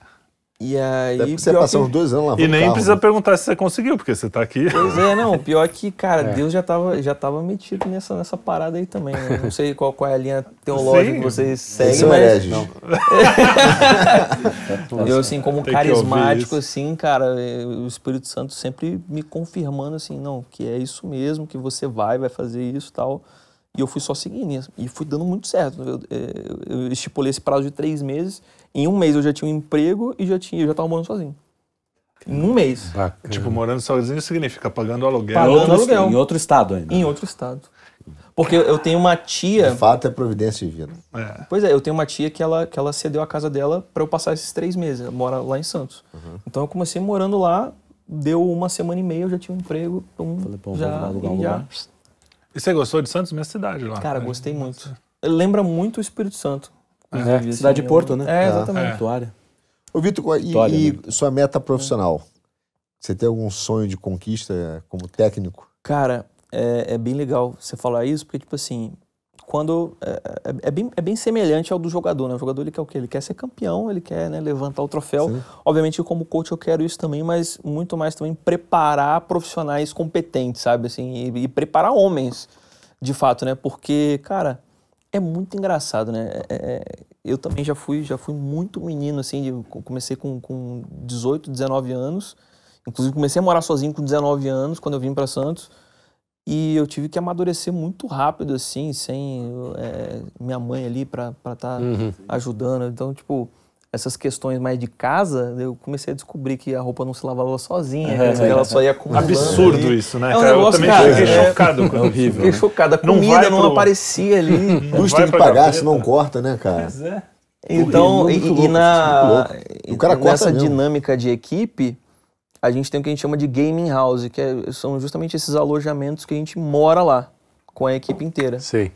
E aí. Você passar que- uns dois anos lá E nem precisa perguntar se você conseguiu, porque você tá aqui. Pois é, não, pior que, cara, Deus já tava, já tava metido nessa, nessa parada aí também. Né? Não sei qual, qual é a linha teológica Sim. que vocês seguem, são mas hereges. eu, assim, como Tem carismático, assim, cara, o Espírito Santo sempre me confirmando, assim, não, que é isso mesmo, que você vai, vai fazer isso e tal. E eu fui só seguindo isso. E fui dando muito certo. Eu, eh, eu estipulei esse prazo de três meses. Em um mês eu já tinha um emprego e já, tinha, eu já tava morando sozinho. Em um mês. Bacana. Tipo, morando sozinho significa pagando aluguel. Em Pagando outro, aluguel. em outro estado ainda. Em outro estado. Porque eu tenho uma tia. De fato, é providência divina. É. Pois é, eu tenho uma tia que ela, que ela cedeu a casa dela para eu passar esses três meses. Ela mora lá em Santos. Então eu comecei morando lá, deu uma semana e meia, eu já tinha um emprego. Pum, Falei, pô, já, vou alugar um e já. E você gostou de Santos, minha cidade lá? Cara, gostei muito. Lembra muito o Espírito Santo. É, cidade de assim, Porto, né? É, exatamente. Portuária. Ô, Vitor, e, Vitória, e né? sua meta profissional? Você tem algum sonho de conquista como técnico? Cara, é, é bem legal você falar isso, porque, tipo assim, quando. É, é- é bem, é bem semelhante ao do jogador, né? O jogador ele quer o quê? Ele quer ser campeão, ele quer né, levantar o troféu. Sim. Obviamente, como coach, eu quero isso também, mas muito mais também preparar profissionais competentes, sabe? Assim, e, e preparar homens, de fato, né? Porque, cara, é muito engraçado, né? É- é- eu também já fui, já fui muito menino, assim, de- comecei com, com 18, 19 anos. Inclusive, comecei a morar sozinho com 19 anos, quando eu vim para Santos. E eu tive que amadurecer muito rápido, assim, sem é, minha mãe ali para estar Uhum. ajudando. Então, tipo, essas questões mais de casa, eu comecei a descobrir que a roupa não se lavava sozinha, quer dizer, ela só ia acumulando. Absurdo ali. isso, né? É um cara? eu negócio, também cara, fiquei é- chocado. É horrível. Fiquei né? chocada. A Não comida vai não pro- aparecia ali. Luz tem que pagar, gaveta. se não corta, né, cara? Mas é. Então, e, louco, e na. O cara corta nessa mesmo. dinâmica de equipe, a gente tem o que a gente chama de gaming house, que é- são justamente esses alojamentos que a gente mora lá com a equipe inteira. Sei.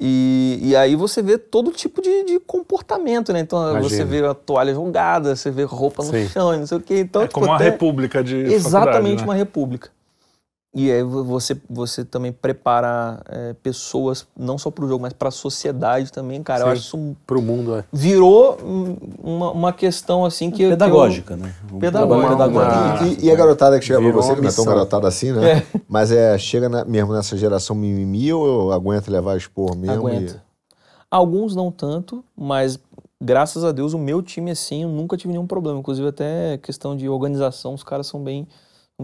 E, e aí você vê todo tipo de, de comportamento, né? Então você Imagino. vê a toalha jogada, você vê roupa no Sim. chão, não sei o quê. Então, É tipo, como uma até- república de Exatamente né? uma república. E aí vo- você, você também prepara é, pessoas, não só para o jogo, mas para a sociedade também, cara. Eu Sim. acho isso um- Pro mundo, é. virou uma, uma questão assim que eu- que eu- Pedagógica, né? Um Pedagógica. pedagógico. E, e a garotada que chega pra Virou você, que não é tão garotada assim, né? Mas é, chega na- mesmo nessa geração mimimi ou aguenta levar expor mesmo? Aguenta. Alguns não tanto, mas graças a Deus o meu time assim, eu nunca tive nenhum problema. Inclusive até questão de organização, os caras são bem,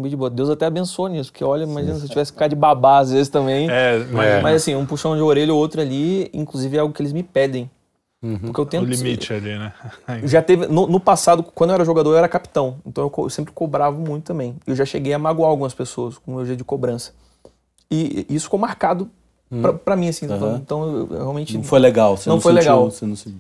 de boa. Deus até abençoa nisso, porque olha, imagina se eu tivesse que ficar de babá às vezes também. É, mas É. Mas assim, um puxão de orelha ou outro ali, inclusive é algo que eles me pedem. Porque eu o tento. limite ali, né? Já teve. No, no passado, quando eu era jogador, eu era capitão. Então eu, co- eu sempre cobrava muito também. Eu já cheguei a magoar algumas pessoas com o meu jeito de cobrança. E isso ficou marcado pra, pra mim, assim. Aham. Então eu, eu realmente. Não foi legal. Você Não não, foi sentiu- legal. Você não se...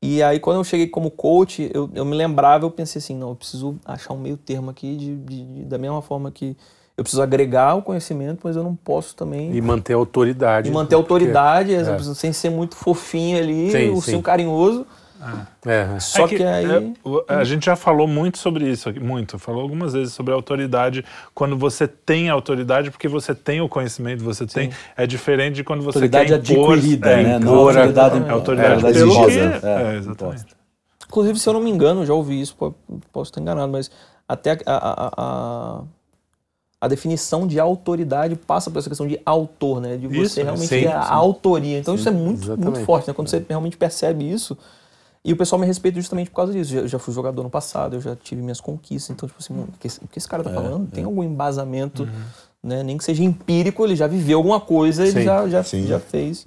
E aí, quando eu cheguei como coach, eu, eu me lembrava, eu pensei assim, não, eu preciso achar um meio termo aqui, de, de- de- da mesma forma que eu preciso agregar o conhecimento, mas eu não posso também E manter a autoridade. e manter a autoridade, é. eu preciso- sem ser muito fofinho ali, Sim, ou sim. carinhoso. É. Só É que, aí. é, a gente já falou muito sobre isso aqui, muito. Falou algumas vezes sobre a autoridade. Quando você tem autoridade, porque você tem o conhecimento, você tem. É diferente de quando você Autoridade quer impor. adquirida, é, né? Não impor a- autoridade- é, autoridade autoridade pelo que. É, É, exatamente. Inclusive, se eu não me engano, já ouvi isso, po- posso estar enganado, mas até a, a, a- a- a definição de autoridade passa por essa questão de autor, né? De você Isso, realmente sim, ter a sim. autoria. Então isso é muito, muito forte, né? Quando você realmente percebe isso. E o pessoal me respeita justamente por causa disso. Já, já fui jogador no passado, eu já tive minhas conquistas. Então, tipo assim, o que esse, o que esse cara tá falando? Tem algum embasamento, né? Nem que seja empírico, ele já viveu alguma coisa, ele Sim, já, já, sim. já fez.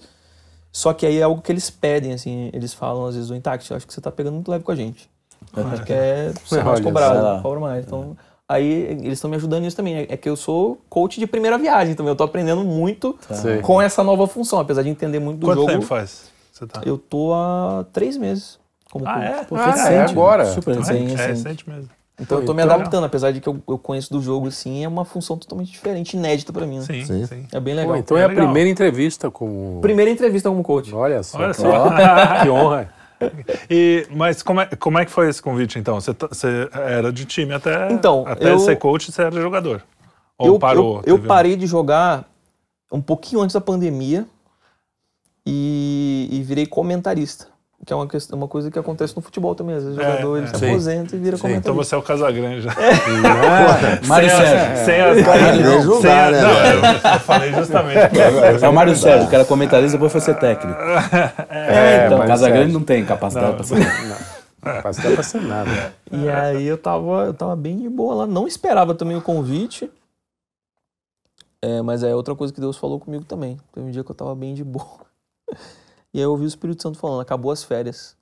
Só que aí é algo que eles pedem, assim, eles falam às vezes do Intact, eu acho que você tá pegando muito leve com a gente. A gente quer ser mais Olha, cobrado, cobra mais. Então, aí eles estão me ajudando nisso também. É que eu sou coach de primeira viagem também. Eu tô aprendendo muito Sei. com essa nova função, apesar de entender muito do Quanto jogo. tempo faz? Você tá? Eu tô há três meses como Ah, é? Pô, Ah, é agora. Super É, recente. é sim. recente mesmo. Então eu tô me adaptando, apesar de que eu, eu conheço do jogo, assim, é uma função totalmente diferente, inédita pra mim. né? Sim, Sim. sim. É bem Pô, legal. então é, É a legal. primeira entrevista com. Primeira entrevista como coach. Olha só. Olha só. que honra. E, mas como é, como é que foi esse convite, então? Você, tá- você era de time até, Então, até eu- ser coach, você era jogador? Ou eu, parou? eu, eu parei de jogar um pouquinho antes da pandemia e, e virei comentarista. Que é uma, questão, uma coisa que acontece no futebol também. Às vezes o É, jogador ele é. se Sim. aposenta e vira Então comentarista. você é o Casagrande. né? Mário sem Sérgio. As, sem as Casagrande sem não eu, falei justamente. É o Mário Sérgio, que era comentarista, depois foi ser técnico. É, Então, mas Casa é. Grande não tem capacidade pra ser. Não tempo pra ser nada. E aí eu tava, eu tava bem de boa lá. Não esperava também o convite. É, mas é outra coisa que Deus falou comigo também. Teve um dia que eu tava bem de boa. E aí eu ouvi o Espírito Santo falando, acabou as férias.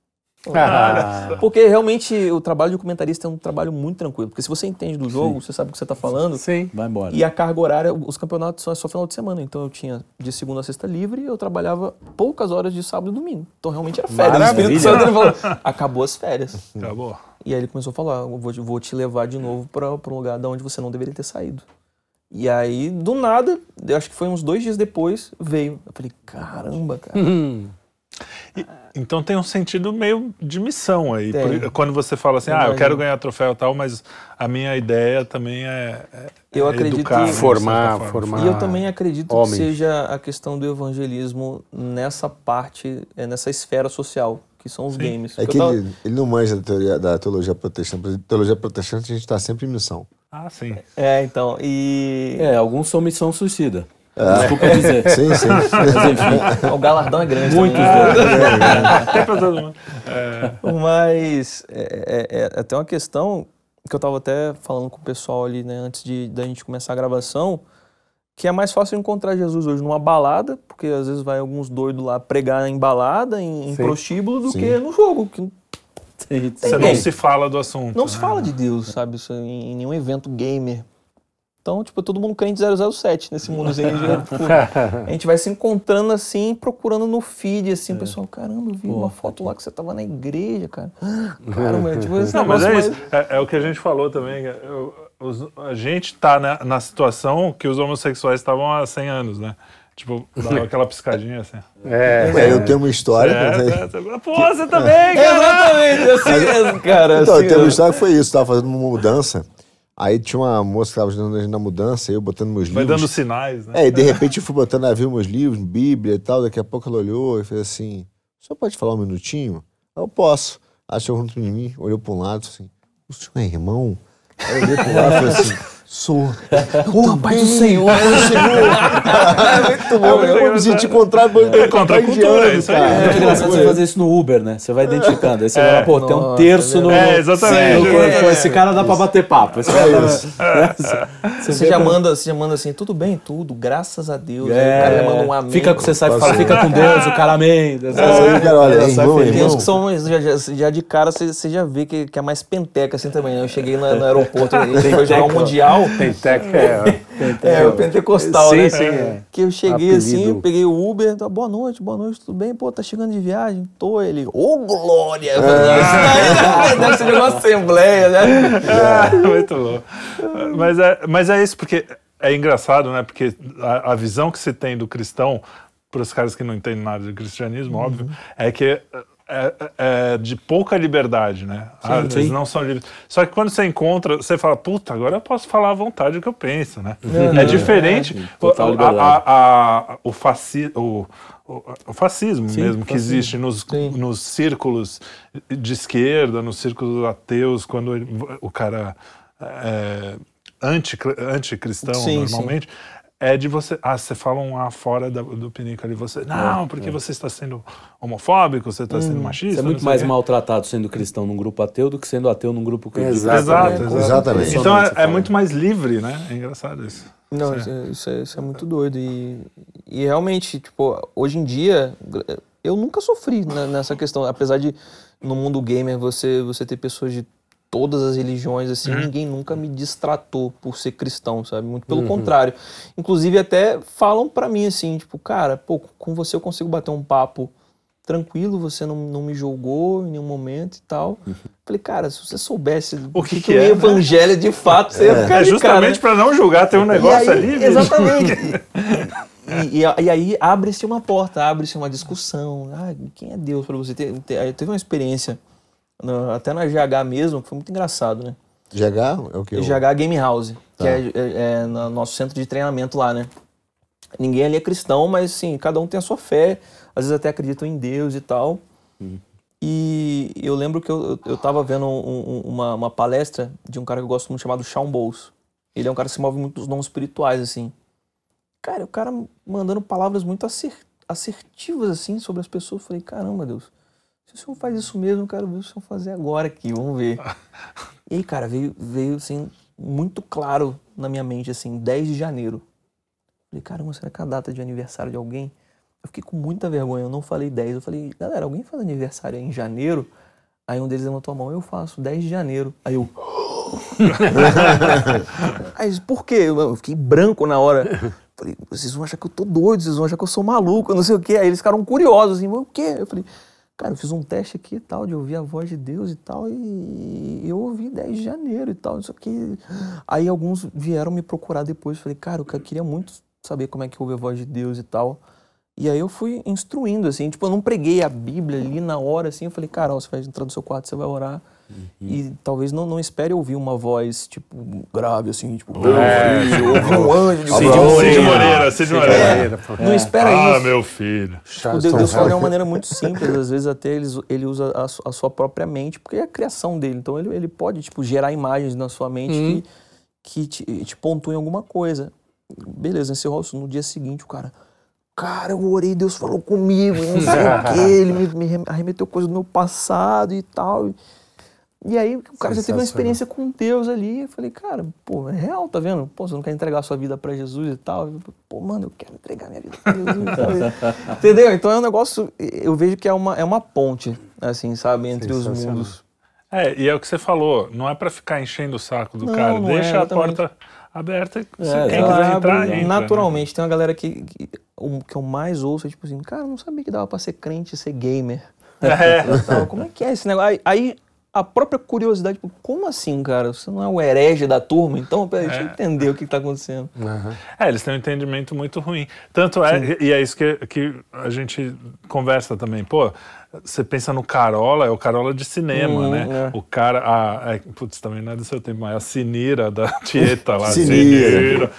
Ah, Porque realmente o trabalho de comentarista é um trabalho muito tranquilo. Porque se você entende do jogo, você sabe o que você tá falando. sim. Vai embora. E a carga horária, os campeonatos são só final de semana. Então eu tinha de segunda a sexta livre e eu trabalhava poucas horas de sábado e domingo. Então realmente era férias. O Espírito Maravilha. Santo ele falou, acabou as férias. Acabou. E aí ele começou a falar, vou, te- vou te levar de novo para um lugar da onde você não deveria ter saído. E aí, do nada, eu acho que foi uns dois dias depois, veio. Eu falei, caramba, cara. Hum. Então tem um sentido meio de missão aí. Por- quando você fala assim, ah, eu quero ganhar troféu e tal, mas a minha ideia também é, é Eu é acredito educar, que- né, Formar, formar. E eu também acredito homens. que seja a questão do evangelismo nessa parte, é, nessa esfera social, que são os games. É que eu tava- ele, ele não manja da, teoria, da teologia protestante. Teologia protestante a gente está sempre em missão. Ah, sim. É, então, e... É, alguns são missão suicida. Desculpa dizer. Sim, sim. Mas enfim, O galardão é grande. muitos também, né? deles. Até pra todo mundo. É, Mas é, é, é até uma questão que eu estava até falando com o pessoal ali, né, antes de da gente começar a gravação, que é mais fácil encontrar Jesus hoje numa balada, porque às vezes vai alguns doidos lá pregar em balada, em, em prostíbulo, do Sim. que no jogo. Que você não se fala do assunto. não se né? fala de Deus, sabe, isso em, em nenhum evento gamer. Então, tipo, todo mundo crente 007 nesse mundozinho. de, tipo, a gente vai se encontrando assim, procurando no feed, assim, o pessoal, caramba, eu vi uma foto lá que você tava na igreja, cara. Caramba, tipo, esse Não, mas é isso. É, é o que a gente falou também. é, eu- os- a gente tá na, na situação que os homossexuais estavam há 100 anos, né? Tipo, dava aquela piscadinha assim. É, É, eu tenho uma história. É, mas é, é, Pô, você também, cara! Exatamente, assim mesmo, cara. Então, assim, eu tenho uma história que foi isso. Tava fazendo uma mudança. Aí tinha uma moça que estava ajudando a gente na mudança, eu botando meus Vai livros. dando sinais, né? É, e de repente eu fui botando a ver meus livros, Bíblia e tal. Daqui a pouco ela olhou e fez assim: O senhor pode falar um minutinho? Eu posso. Aí chegou junto de mim, olhou para um lado e falou assim: O senhor é irmão? Aí eu olhei para um lado e falei assim: Sou. Ô, Pai do Senhor, é muito bom. Eu, eu me senti contra, Contra a cultura, é isso aí. É muito engraçado você fazer isso no Uber, né? Você vai identificando. Aí você vai lá, pô, tem um terço no. É, exatamente. no- É, esse cara dá pra bater papo. Esse cara dá- Você vê já, como- manda, você já manda assim, tudo bem, tudo, graças a Deus. É, o cara já manda um amém. Fica com você sabe, fala, fica com Deus, o cara amém. Sai. Tem uns que são, já, já, já de cara, você, você já vê que, que é mais penteca assim também. né? Eu cheguei no, no aeroporto, gente foi jogar o Mundial. Tem tech, é, É, o pentecostal, Sim, né? sim, é. Que eu cheguei Apelido. assim, eu peguei o Uber, tá, boa noite, boa noite, tudo bem? Pô, tá chegando de viagem? Tô, ele, ô glória! Eu falei, "Não, isso daí Deve ser de uma assembleia, né? Muito louco. Mas é, mas é isso, porque é engraçado, né? Porque a, a visão que se tem do cristão, para os caras que não entendem nada de cristianismo, Uhum. óbvio, é que é, é de pouca liberdade, né? Ah, eles sim. não são livres. Só que quando você encontra, você fala, puta, agora eu posso falar à vontade o que eu penso, né? É, diferente. total o- a- a- o, faci, o, o, o fascismo mesmo que fascismo. existe nos, Sim. nos círculos de esquerda, nos círculos ateus, quando ele- o cara é anti- anticristão Sim, normalmente, é de você. Ah, você fala um A fora da- do pinico ali, você. Não, porque você está sendo homofóbico, você está sendo machista. Você é muito mais maltratado sendo cristão num grupo ateu do que sendo ateu num grupo cristão. Exato. Exato, Exatamente. exato. Exatamente. Então é, é muito mais livre, né? É engraçado isso. Não, isso é, isso é- isso é muito doido. E, e realmente, tipo, hoje em dia, eu nunca sofri nessa questão. Apesar de, no mundo gamer, você, você ter pessoas de todas as religiões, assim, ninguém nunca me distratou por ser cristão, sabe? Muito pelo contrário. Inclusive, até falam pra mim, assim, tipo, cara, pô, com você eu consigo bater um papo tranquilo, você não, não me julgou em nenhum momento e tal. Falei, cara, se você soubesse O que que, que o é, né? evangelho de fato, você ia ficar É justamente né? para não julgar, tem um negócio aí- ali. Exatamente. e, e- e aí abre-se uma porta, abre-se uma discussão. Ah, quem é Deus para você? Te- te- teve uma experiência, na- até na GH mesmo, que foi muito engraçado, né? GH é o que? GH Game House, que Tá. é, é- é no nosso centro de treinamento lá, né? Ninguém ali é cristão, mas sim, cada um tem a sua fé, às vezes até acreditam em Deus e tal. E eu lembro que eu, eu, eu tava vendo um- um- uma, uma palestra de um cara que eu gosto muito chamado Shawn Bowles. Ele é um cara que se move muito nos dons espirituais, assim. Cara, o cara mandando palavras muito asser- assertivas, assim, sobre as pessoas. Eu falei, caramba, Deus, se o senhor faz isso mesmo, eu quero ver o senhor fazer agora aqui, vamos ver. E aí, cara, veio, veio assim, muito claro na minha mente, assim, 10 de janeiro. Falei, caramba, será que é a data de aniversário de alguém? Eu fiquei com muita vergonha, eu não falei 10. Eu falei, galera, alguém faz aniversário em janeiro? Aí um deles levantou a mão, eu faço, 10 de janeiro. Aí eu. Aí por quê? Eu fiquei branco na hora. Falei, vocês vão achar que eu tô doido, vocês vão achar que eu sou maluco, eu não sei o quê. Aí eles ficaram curiosos, assim, o quê? Eu falei, cara, eu fiz um teste aqui e tal, de ouvir a voz de Deus e tal, e eu ouvi 10 de janeiro e tal, não sei o quê. Aí alguns vieram me procurar depois, falei, cara, eu queria muito saber como é que ouve a voz de Deus e tal. E aí eu fui instruindo, assim, tipo, eu não preguei a Bíblia ali na hora, assim, eu falei, cara, ó, você vai entrar no seu quarto, você vai orar. E talvez não, não espere ouvir uma voz, tipo, grave, assim, tipo, É, "Meu filho, um anjo de Cid Deus." Cid Moreira, Cid Moreira. Não espera Ah, isso. meu filho. O Deus, Deus fala de uma maneira muito simples, às vezes até ele, ele usa a, a sua própria mente, porque é a criação dele. Então ele, ele pode tipo, gerar imagens na sua mente que, que te, te pontuem alguma coisa. Beleza, encerrou isso. No dia seguinte, o cara. Cara, eu orei, Deus falou comigo, não sei o quê, ele me, me rem- arremeteu coisa do meu passado e tal. E, aí o cara já teve uma experiência com Deus ali. Eu falei, cara, pô, é real, tá vendo? Pô, você não quer entregar a sua vida pra Jesus e tal? Eu, Pô, mano, eu quero entregar minha vida pra Jesus. e tal. Entendeu? Então é um negócio, eu vejo que é uma, é uma ponte, assim, sabe, entre os mundos. É, e é o que você falou, não é pra ficar enchendo o saco do Não, cara. não é, Deixa a exatamente. porta aberta. Se É, quem quiser entrar, entra, naturalmente. Tem uma galera que, que, o que eu mais ouço é tipo assim, cara, eu não sabia que dava pra ser crente e ser gamer. Né? Então, como é que é esse negócio? Aí, aí a própria curiosidade, tipo, como assim, cara? Você não é o herege da turma? Então, peraí, deixa eu entender o que, que tá acontecendo. Aham. É, eles têm um entendimento muito ruim. Tanto é, e é isso que, que a gente conversa também. Pô, você pensa no Carola, é o Carola de cinema, Hum, né? é. O cara, a, é, putz, também não é do seu tempo, mas a Sinira da Tieta lá. Sinira.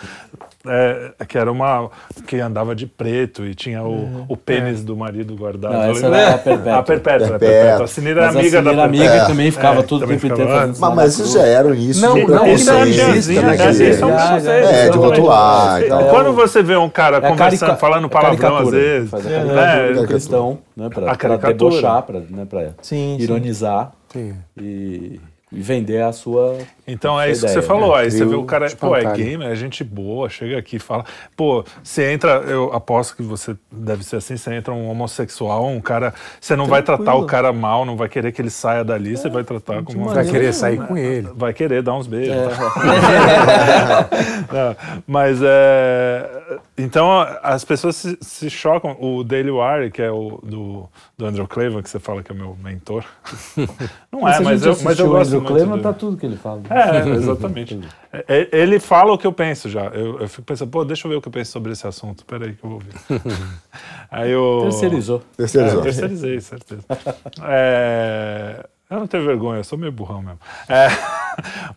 É, que era uma. que andava de preto e tinha o, o pênis do marido guardado. Não, essa era a Perpétua. A Perpétua, a Perpétua. Perpétua. A Sinira é Mas a amiga da Sinira amiga também ficava É, todo também tempo inteiro fazendo Mas, mas isso já era um início Não, de não, Isso é uma preconceito, né, né? que- Isso é um É, de rotular e tal. Quando você vê um cara É a conversando, carica- falando palavrão às vezes, né? do cristão, né? Pra, pra debochar, pra, né? pra ironizar e, e vender a sua. Então é Essa isso que ideia, você falou. né? Aí você vê o cara, pô, é gamer, é gente boa, chega aqui e fala. Pô, você entra, eu aposto que você deve ser assim, você entra um homossexual, um cara. Você não vai tratar Tranquilo. o cara mal, não vai querer que ele saia dali, você vai tratar como uma. Vai querer sair com ele. Vai querer dar uns beijos. tá? Não, mas é. então as pessoas se, se chocam. O Daily Wire, que é o do, do Andrew Cleveland, que você fala que é meu mentor. Não é, mas gente eu, mas eu assistiu o gosto Andrew Cleveland, tá tudo que ele fala. É, exatamente. É, Ele fala o que eu penso já. Eu, eu fico pensando, pô, deixa eu ver o que eu penso sobre esse assunto. Peraí que eu vou ouvir. Aí eu... Terceirizou. Terceirizou. É, terceirizei, certeza. É, eu não tenho vergonha, eu sou meio burrão mesmo. É,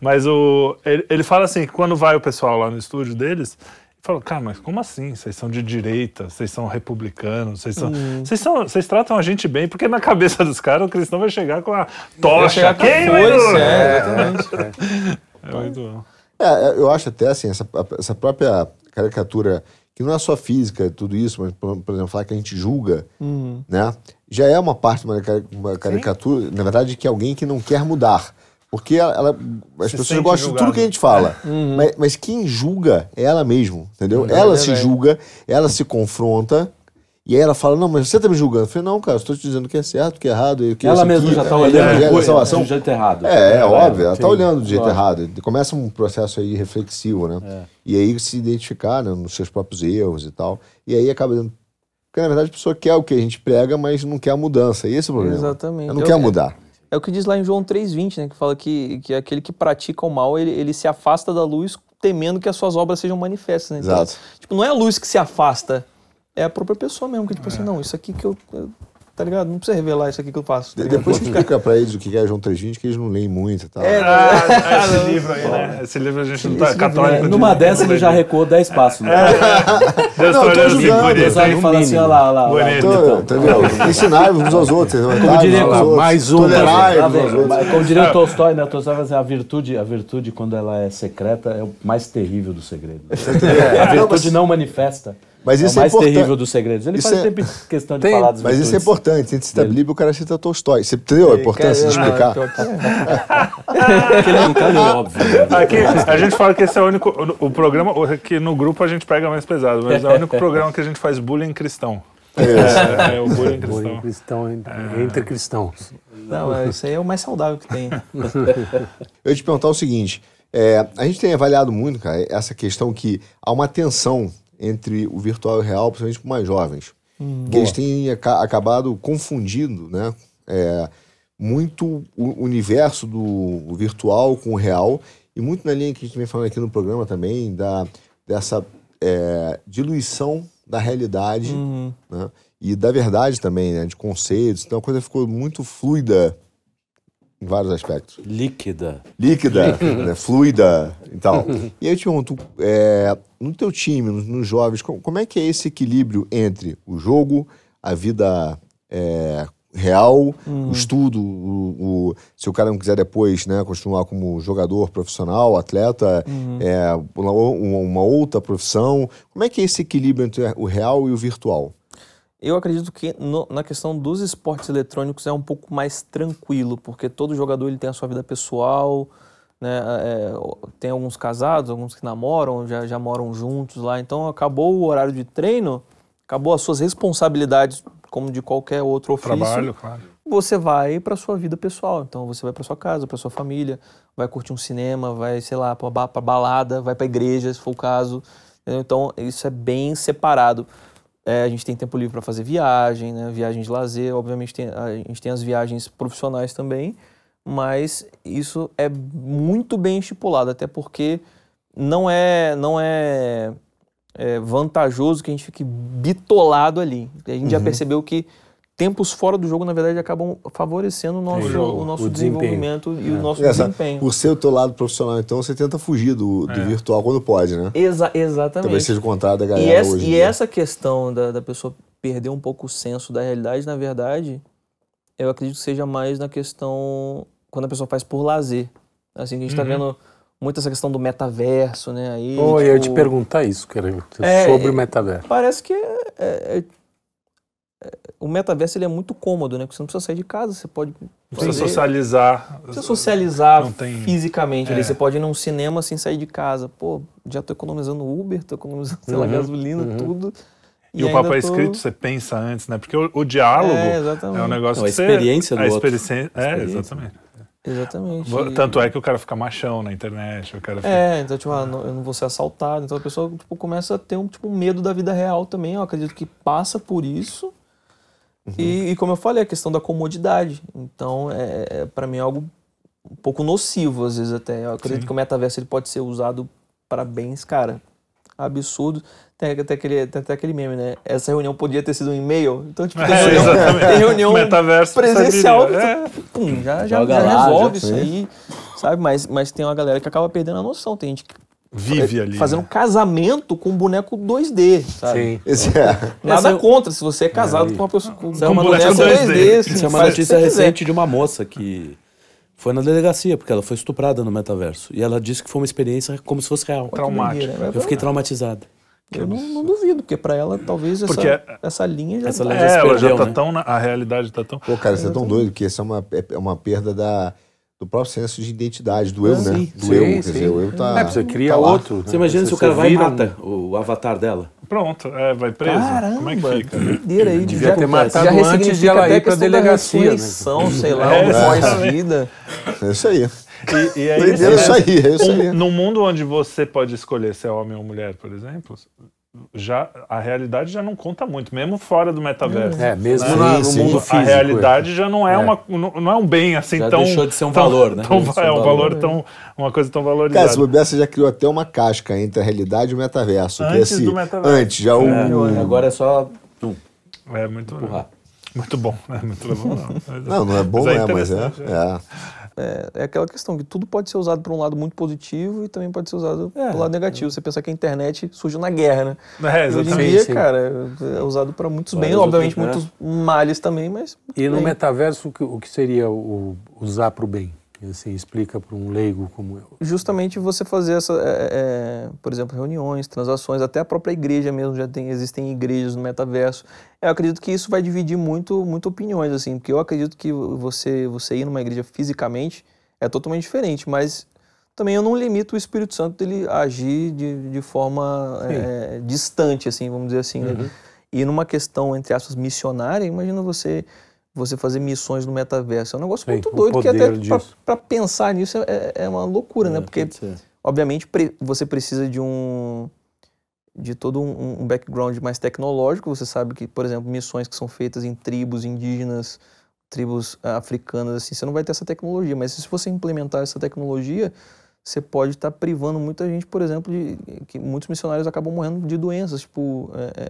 mas o, ele, ele fala assim, que quando vai o pessoal lá no estúdio deles, fala, cara, mas como assim? Vocês são de direita, vocês são republicanos, vocês são, vocês são, vocês tratam a gente bem, porque na cabeça dos caras o cristão vai chegar com a tocha, hein, é, exatamente. É muito bom. É, eu acho até assim, essa, essa própria caricatura, que não é só física, tudo isso, mas, por, por exemplo, falar que a gente julga, né? Já é uma parte de uma, uma caricatura, na verdade, que é alguém que não quer mudar. Porque ela, ela- as Se pessoas gostam de tudo julgado. que a gente fala. Mas, mas quem julga é ela mesmo, entendeu? ela se verdade. julga, ela se confronta, e aí ela fala, não, mas você tá me julgando. Eu falei, não, cara, eu estou te dizendo o que é certo, o que é errado. e o que é Ela mesma já tá é, olhando evangelho, coisa, salvação. do jeito errado. É, é, óbvio, ela tá olhando do jeito Lógico. errado. Começa um processo aí reflexivo, né? E aí se identificar né, nos seus próprios erros e tal. E aí acaba dando. Porque na verdade a pessoa quer o que a gente prega, mas não quer a mudança. E esse é o problema. Exatamente. Ela não Eu- quer mudar. É o que diz lá em João 3,20, né? Que fala que, que aquele que pratica o mal, ele, ele se afasta da luz temendo que as suas obras sejam manifestas. Né? Então, Exato. tipo, não é a luz que se afasta, é a própria pessoa mesmo, que tipo assim, não, isso aqui que eu, eu- Tá ligado? Não precisa revelar isso aqui que eu faço. Tá De- ligado? Depois explica pra eles o que é João 320, que eles não leem muito e tal. É, Ah, esse livro aí, né? Esse livro a gente não tá Esse livro, católico. né? de- Numa dessa ele já recuou 10 passos. Né? Deus Não, eu tô assim, bonito, Deus olha hein? e fala assim, olha lá, olha lá. Bonito. Então, entendeu? Ensinai uns aos outros. Como diria- mais um. Mas, Como diria o Tolstói, né? O Tolstói vai dizer, a virtude, a virtude, quando ela é secreta, é o mais terrível dos segredos. A virtude não manifesta. Mas é isso o é mais importante. terrível dos segredos. Ele Isso faz é- sempre questão de Tem- falar das Mas isso é importante. Gente cita a Bíblia, o cara cita Tolstói. Você entendeu a importância de explicar? que é. É um cara óbvio. né? Aqui, a gente fala que esse é o único. O, o programa. o- Que no grupo a gente pega mais pesado, mas é o único programa que a gente faz bullying cristão. É, é o bullying Bullying cristão. cristão entre, entre cristãos. Não, é, isso aí é o mais saudável que tem. Eu ia te perguntar o seguinte: é, a gente tem avaliado muito, cara, essa questão que há uma tensão entre o virtual e o real, principalmente com mais jovens. que eles têm aca- acabado confundindo, né? é, muito o universo do virtual com o real, e muito na linha que a gente vem falando aqui no programa também, da, dessa é, diluição da realidade né? e da verdade também, né? de conceitos. Então a coisa ficou muito fluida em vários aspectos Líquida. líquida, né, fluida e tal. E aí eu te pergunto, é, no teu time, nos, nos jovens, como, como é que é esse equilíbrio entre o jogo, a vida é, real, o estudo, o, o- se o cara não quiser depois né, continuar como jogador profissional, atleta, é, uma, uma- uma outra profissão, como é que é esse equilíbrio entre o real e o virtual? Eu acredito que no- na questão dos esportes eletrônicos é um pouco mais tranquilo, porque todo jogador ele tem a sua vida pessoal, né? é, tem alguns casados, alguns que namoram, já, já moram juntos lá. Então acabou o horário de treino, acabou as suas responsabilidades, como de qualquer outro ofício. Trabalho, claro. Você vai para sua vida pessoal. Então você vai para sua casa, para sua família, vai curtir um cinema, vai, sei lá, para balada, vai para igreja, se for o caso. Então isso é bem separado. É, a gente tem tempo livre para fazer viagem, né? viagem de lazer. Obviamente tem, a gente tem as viagens profissionais também, mas isso é muito bem estipulado, até porque não é, não é, é vantajoso que a gente fique bitolado ali. A gente já percebeu que tempos fora do jogo, na verdade, acabam favorecendo o nosso, jogo, o nosso o desempenho. desenvolvimento e o nosso Essa- desempenho. por ser o teu lado profissional, então você tenta fugir do, do virtual quando pode, né? Exa exatamente. Talvez seja o contrário da galera E essa, hoje. e essa questão da, da pessoa perder um pouco o senso da realidade, na verdade, eu acredito que seja mais na questão quando a pessoa faz por lazer. Assim, que a gente tá Uhum. vendo muito essa questão do metaverso, né? Aí, Oh, eu ia te tipo, perguntar isso, cara, É, sobre é- o metaverso. Parece que é- é- é- o metaverso ele é muito cômodo, né? Porque você não precisa sair de casa, você pode Não precisa socializar. não precisa socializar Não tem- fisicamente. ali. É. Você pode ir num cinema sem sair de casa. Pô, já tô economizando Uber, tô economizando, sei Uhum, lá, gasolina, tudo. E, o ainda papo é tô- escrito, você pensa antes, né? Porque o, o diálogo É, é, um negócio Não, a que você- experiência do a outro. experiência- É, Experiência. exatamente. Exatamente. Tanto é que o cara fica machão na internet, o cara fica... É, então, tipo, ah, não- eu não vou ser assaltado. Então a pessoa tipo, começa a ter um, tipo, um medo da vida real também. Eu acredito que passa por isso. E, e como eu falei, a questão da comodidade. Então, é, é, para mim é algo um pouco nocivo, às vezes até. Eu acredito Sim. que o metaverso ele pode ser usado para bens, cara, absurdo. Tem até, aquele, tem até aquele meme, né? Essa reunião podia ter sido um e-mail. Então, tipo, tem É, reunião, exatamente. tem reunião Metaverso presencial. É. Pum, já, já, já lá, resolve já isso aí, sabe? Mas, mas tem uma galera que acaba perdendo a noção. Tem gente que Vive ali. fazendo né? casamento com um boneco 2D, sabe? Sim. É. Nada Essa- contra se você é casado com uma pessoa com, é com uma um boneco notícia 2D. assim, Isso é uma notícia quiser. recente de uma moça que foi na delegacia, porque ela foi estuprada no metaverso. E ela disse que foi uma experiência como se fosse real. Traumático. Doideira, né? Eu fiquei traumatizado. Eu não, não duvido, porque pra ela talvez essa, Porque- essa linha já Essa tá- linha É, já se ela já perdeu, tá né? tão. na- A realidade tá tão. Pô, cara, você é tão doido que isso é uma, é uma perda da, do próprio senso de identidade, do eu, né? Sim, Do sim, eu, quer sim. dizer, o eu tá. É, você cria tá outro. né? Você imagina se o cara vai e mata o avatar dela. Pronto, é, vai preso. Caramba, Como é que fica? doideira aí. Devia já, ter já matado antes de ela até ir pra a questão da delegacia, né? ressurreição, sei lá, É, um pós-vida. É isso aí. E, e é É isso, né? aí, é isso aí. Um, num mundo onde você pode escolher se é homem ou mulher, por exemplo, já a realidade já não conta muito, mesmo fora do metaverso. É, mesmo Né? no Sim, mundo sim. físico. a realidade já não é, É. uma não, não é um bem assim Já tão deixou de ser um tão- valor, né? tão- é um um valor. valor tão uma coisa tão Cara, se valorizada. bobear, você já criou até uma casca entre a realidade e o metaverso. que Antes esse, do metaverso. Antes, já o. É, agora é só. Tum, É muito empurrar. muito bom, é muito bom. Não, Mas- Não, não é bom, Mas é? Mas é. É. É, é aquela questão que tudo pode ser usado por um lado muito positivo e também pode ser usado É, pelo lado negativo. Você pensa que a internet surgiu na guerra, né? É, Hoje em exatamente. dia, sim. cara, é usado para muitos bens, obviamente outras, muitos males também, mas E no bem. metaverso, o que, o que seria o, usar para o bem? Explica para um leigo como eu. justamente você fazer essa, é, é, por exemplo, reuniões, transações, até a própria igreja mesmo já tem, existem igrejas no metaverso. Eu acredito que isso vai dividir muito, muito opiniões assim, porque eu acredito que você você ir numa igreja fisicamente é totalmente diferente, mas também eu não limito o Espírito Santo dele agir de, de forma é, distante, assim, vamos dizer assim. né? E numa questão entre aspas missionária, imagina você você fazer missões no metaverso. É um negócio Sim, muito doido que até pra pensar nisso é, é uma loucura, né? É, Porque pode ser. obviamente pre- você precisa de um de todo um, um background mais tecnológico. Você sabe que, por exemplo, missões que são feitas em tribos indígenas, tribos ah, africanas, assim, você não vai ter essa tecnologia. Mas se você implementar essa tecnologia, você pode estar privando muita gente, por exemplo, de que muitos missionários acabam morrendo de doenças, tipo é, é,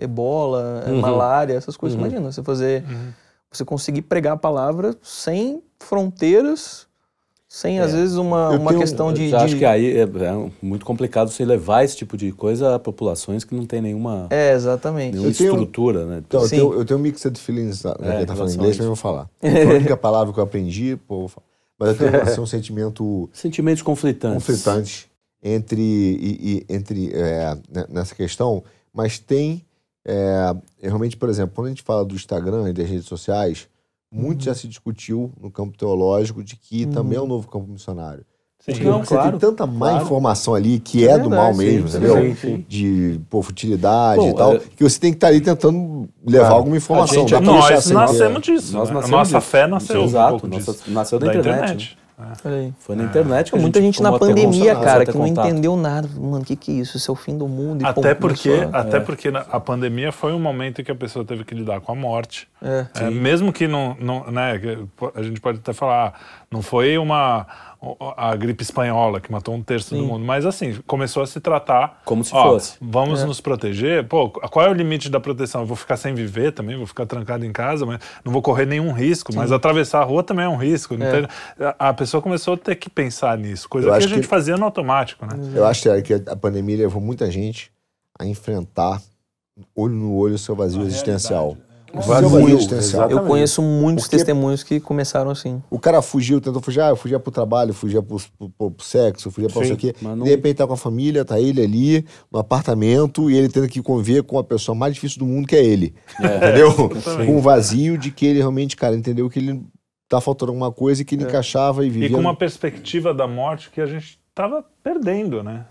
é, ebola, é, Uhum. malária, essas coisas. Uhum. Imagina, você fazer, Uhum. Você conseguir pregar a palavra sem fronteiras, sem às vezes uma, Eu uma tenho- questão de, Eu acho de- que aí é, é muito complicado você levar esse tipo de coisa a populações que não tem nenhuma, É, exatamente. nenhuma Eu tenho- estrutura, né? Então, eu Sim. tenho, eu tenho mixed feelings, né? É, quem tá falando inglês, mas eu vou falar. Foi a única palavra que eu aprendi, pô, eu vou falar. Mas eu tenho assim, um sentimento Sentimentos conflitantes. conflitante entre, e, e- entre é, né, nessa questão, mas tem é, realmente, por exemplo, quando a gente fala do Instagram e das redes sociais, muito já se discutiu no campo teológico de que também é um novo campo missionário. Sim. Não, Você claro, tem tanta má claro. informação ali que É é, do mal verdade, mesmo, sim, entendeu? sim, sim. De pô, futilidade Bom, e tal, é- que você tem que estar ali tentando levar Claro. alguma informação. A gente- deixar Nós nascemos disso. Nós né? nascemos a nossa disso. fé nasceu um Exato, pouco nossa- disso. nasceu da, da internet. internet. Aí. Foi na internet que gente Muita gente na pandemia, cara, que não contato. entendeu nada. Mano, o que, que é isso? Isso é o fim do mundo. E, Até pô, porque, começou a- até porque na- a pandemia foi um momento em que a pessoa teve que lidar com a morte. É. É, mesmo que não, não né, a gente pode até falar, ah, não foi uma a gripe espanhola que matou um terço do mundo, mas assim, começou a se tratar Como se ó, fosse. Vamos nos proteger. Pô, qual é o limite da proteção? Eu vou ficar sem viver também, vou ficar trancado em casa, mas não vou correr nenhum risco, mas atravessar a rua também é um risco. não tem- a, a pessoa começou a ter que pensar nisso, coisa que a gente que- fazia no automático, né? Eu acho que a pandemia levou muita gente a enfrentar olho no olho o seu vazio existencial. Vazio, vazio existencial. exatamente. Eu conheço muitos Porque- testemunhos que começaram assim. O cara fugiu, tentou fugir, ah, eu fugia pro trabalho, fugia pro, pro, pro- pro sexo, fugia pra não sei o quê. mas não- De repente tá com a família, tá ele ali, no apartamento, e ele tendo que conviver com a pessoa mais difícil do mundo, que é ele. Entendeu? com o vazio de que ele realmente, cara, entendeu que ele tá faltando alguma coisa e que ele encaixava e vivia. E com uma perspectiva da morte que a gente estava perdendo, né?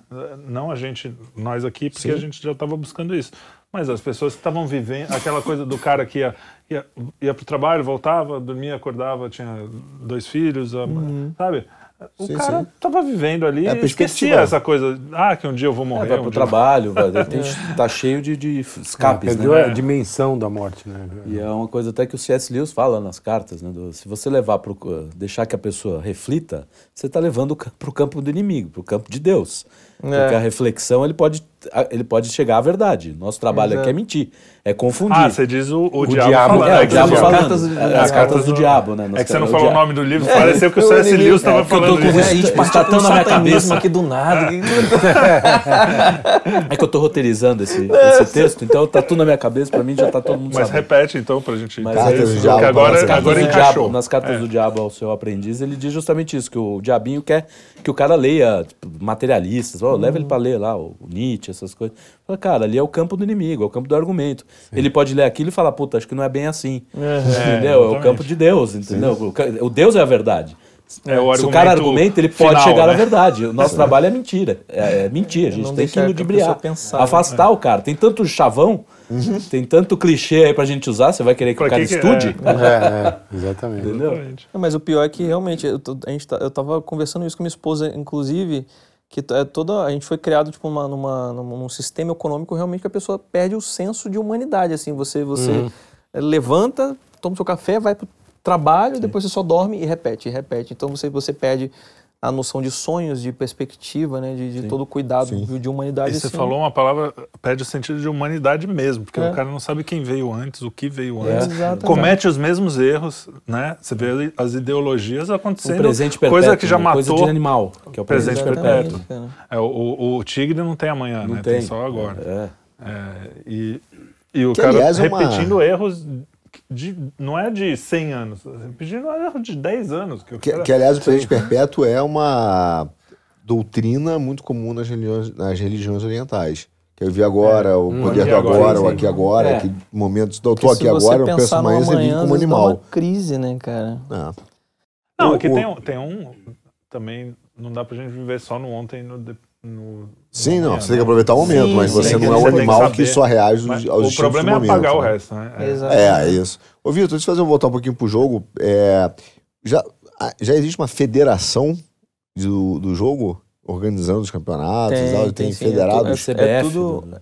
Não a gente, nós aqui, porque Sim. a gente já estava buscando isso. Mas as pessoas que estavam vivendo, aquela coisa do cara que ia, ia, ia pro trabalho, voltava, dormia, acordava, tinha dois filhos, a- sabe? O Sim, cara sim. tava vivendo ali É esquecia essa coisa, ah, que um dia eu vou É, morrer. vai um pro eu- trabalho, vai, tem, tá cheio de, de escapes, É, Perdeu né? a dimensão da morte, né? E é uma coisa até que o C.S. Lewis fala nas cartas, né? do- se você levar pro, deixar que a pessoa reflita, você está levando para o campo do inimigo, para o campo de Deus. Porque a reflexão ele pode, ele pode chegar à verdade. Nosso trabalho aqui é mentir, é confundir. Ah, você diz o, o, diabo, diabo. falando. é, É o que diabo falando. cartas do- É, as é, cartas do do- diabo, né? É que você não O falou o nome do livro, pareceu que o o C.S. Lewis estava é, falando com isso. É, a gente Está partiu tão na minha cabeça. aqui do nada. É que eu tô roteirizando esse, esse texto, então tá tudo na minha cabeça, pra mim já tá todo mundo Mas sabendo. repete então pra gente. Mas Cartas é do isso, diabo, agora, nas agora do encaixou. diabo, nas cartas do diabo ao seu aprendiz, ele diz justamente isso, que o diabinho quer que o cara leia tipo, materialistas, ó, leva ele pra ler lá, o Nietzsche, essas coisas. Fala, cara, ali é o campo do inimigo, é o campo do argumento. Ele pode ler aquilo e falar, puta, acho que não é bem assim. entendeu? É o exatamente. campo de Deus, entendeu? O, ca- o Deus é a verdade. É o Se o cara argumenta, ele pode final, chegar né? à verdade. O nosso trabalho é mentira. É, é mentir. A gente Não tem que ludibriar. pensar, né? afastar o cara. Tem tanto chavão, tem tanto clichê aí pra gente usar. Você vai querer que Pra o cara que que- estude? É, é, exatamente. Entendeu? Não, Mas o pior é que realmente, eu, tô- a gente tá- eu tava conversando isso com minha esposa, inclusive, que é toda, a gente foi criado tipo, numa, numa, num, sistema econômico realmente que a pessoa perde o senso de humanidade. Assim, você, você eh, levanta, toma seu café, vai pro trabalho, depois você só dorme e repete, e repete. Então você, você perde a noção de sonhos, de perspectiva, né, de, de todo o cuidado de, de humanidade. E você assim. falou uma palavra, perde o sentido de humanidade mesmo, porque É. o cara não sabe quem veio antes, o que veio É, antes. exato, Comete os mesmos erros, né? Você vê as ideologias O acontecendo. presente perpétuo. coisa que já né? matou. Coisa de animal, que é o presente, perpétuo. É, o, o- o tigre não tem amanhã, Não né? tem. só agora. É. É, e, e o Que, cara aliás, é uma- repetindo erros de, não é de 100 anos, repetindo erro de 10 anos. Que, o Que, que, aliás, o presente perpétuo é uma doutrina muito comum nas religiões, nas religiões orientais. Que eu vi agora, o poder aqui do agora, o aqui agora, É. que momentos. Eu tô aqui agora, eu penso amanhã, você vive como animal. uma crise, né, cara? É. Não, O- aqui o- tem, um- tem um. Também não dá pra gente viver só no ontem e no. de- no Sim, no não, você tem que aproveitar o momento, Sim, mas sim. você Tem que- não é o tem que animal que, saber. só reage Mas aos, o problema é momento. apagar o né? resto, né? É. É, é isso. Ô, Vitor, deixa eu fazer voltar um pouquinho pro jogo. É, já, ah, já existe uma federação do, do jogo organizando os campeonatos? e tal? tem, sim, é federados? tu- é- CBF, é tudo- do-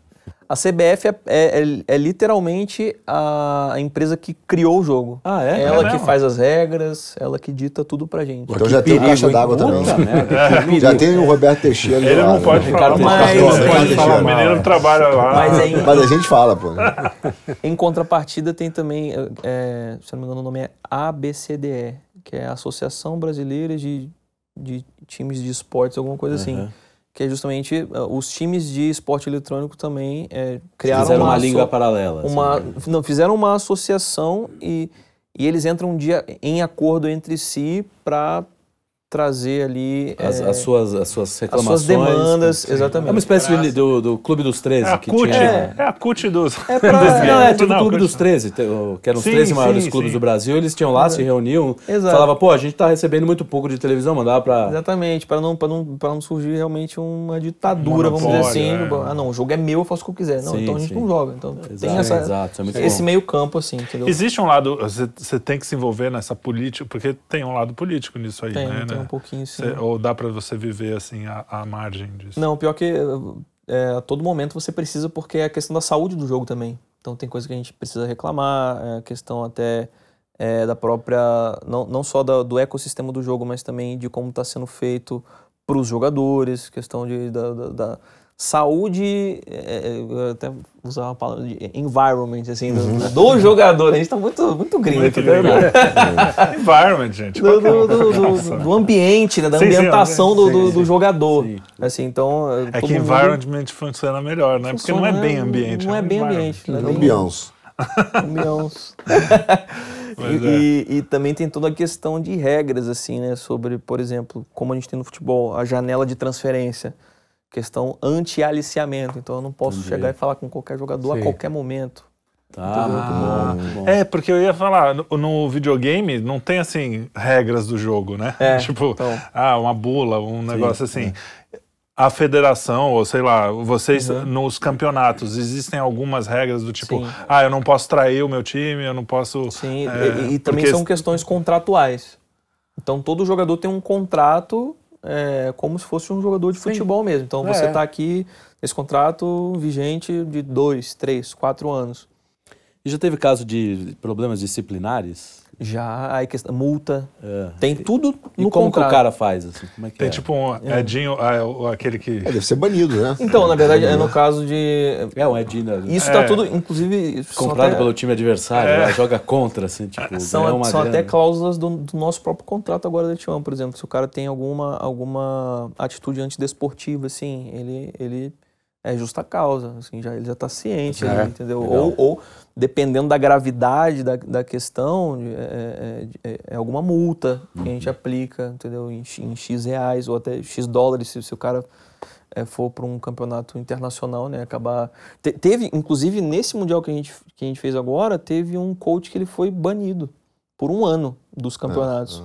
A CBF é, é- é- é literalmente a, a empresa que criou o jogo. Ah, é? ela É que mesmo? faz as regras, ela que dita tudo pra gente. Então já tem o perigo, caixa d'água também. Que Já perigo. tem o Roberto Teixeira. Ele lá, não né? pode Ricardo falar. Mas- Não Mas- pode Mas- falar. O menino trabalha lá. Mas é em, Mas a gente fala, pô. em contrapartida tem também, é, se eu não me engano o nome é ABCDE, que é a Associação Brasileira de, de Times de Esportes, alguma coisa assim. Que é justamente uh, os times de esporte eletrônico também é, criaram Fizeram uma asso- língua paralela. assim. uma, não, fizeram uma associação e, e eles entram um dia em acordo entre si para trazer ali As, é, as suas, as suas as reclamações. suas demandas, Sim. exatamente. É uma espécie de, do, do Clube dos 13 É a que CUT, tinha. é. a CUT dos. É pra- dos Não, é games. tipo o Não, Clube CUT dos 13, te- o- que eram os Sim, 13 maiores sim, clubes sim. do Brasil, eles tinham lá, se reuniam, Exato. falava, pô, a gente tá recebendo muito pouco de televisão, mandava pra... Exatamente, para não, pra não, pra não surgir realmente uma ditadura, vamos dizer assim. É. Ah, não, o jogo é meu, eu faço o que eu quiser. Não, Sim, então a gente sim. não joga. Então tem Exato, essa, exato, é muito esse meio campo, assim, entendeu? Existe um lado, você, você tem que se envolver nessa política, porque tem um lado político nisso aí, Tem, né? Um pouquinho, sim. Você- ou dá pra você viver assim à, à margem disso? Não, pior que é, a todo momento você precisa, porque é a questão da saúde do jogo também. Então tem coisa que a gente precisa reclamar, é a questão até é, da própria, não, não só da- do ecossistema do jogo, mas também de como está sendo feito para os jogadores, questão de, da, da- da saúde, é, é, eu até usar uma palavra de environment, assim, do, do jogador. A gente está muito, muito gringo aqui, né? Environment, gente. do, um. do, do- do- do ambiente, né? da Sim, sim, ambientação do, do, sim, do sim. jogador. Sim. Assim, então, É que mundo- environment funciona melhor, né? Porque não é bem ambiente. Não é um bem ambiente. Não é Não, bem Beyoncé. ambiente. Mas e, e- e também tem toda a questão de regras, assim, né? Sobre, por exemplo, como a gente tem no futebol, a janela de transferência. Questão anti-aliciamento. Então eu não posso Entendi. chegar e falar com qualquer jogador a Sim. qualquer momento. Tá, muito bom, muito bom. É, porque eu ia falar, no, no videogame não tem assim regras do jogo, né? É, tipo, então. ah, uma bula, um negócio assim. a federação, ou sei lá, vocês nos campeonatos, existem algumas regras do tipo, Sim. ah, eu não posso trair o meu time, eu não posso. Sim, é, e, e também porque- são questões contratuais. Então todo jogador tem um contrato é, como se fosse um jogador de futebol mesmo. Então você É. está aqui nesse contrato vigente de dois, três, quatro anos. E já teve caso de problemas disciplinares? Já aí questão multa, É. tem tudo E no como contrato. que o cara faz, assim? Como é que Tem é? tipo um Edinho, ah, o- aquele que. É, deve ser banido, né? Então, na verdade, é no caso de É um Edina isso É. tá tudo, inclusive comprado até- pelo time adversário, É. né? joga contra, assim, tipo, São, são até cláusulas do, do nosso próprio contrato agora da T1, por exemplo. Se o cara tem alguma, alguma atitude antidesportiva, assim, ele, ele é justa causa, assim, já, ele já está ciente, É, entendeu? legal. Ou, ou, dependendo da gravidade da, da questão, é, é- é- é alguma multa que a gente aplica, entendeu? Em, X- em X reais ou até X dólares, se, se o cara é, for para um campeonato internacional, né, acabar... Te- teve, inclusive, nesse Mundial que a, gente, que a gente fez agora, teve um coach que ele foi banido por um ano dos campeonatos.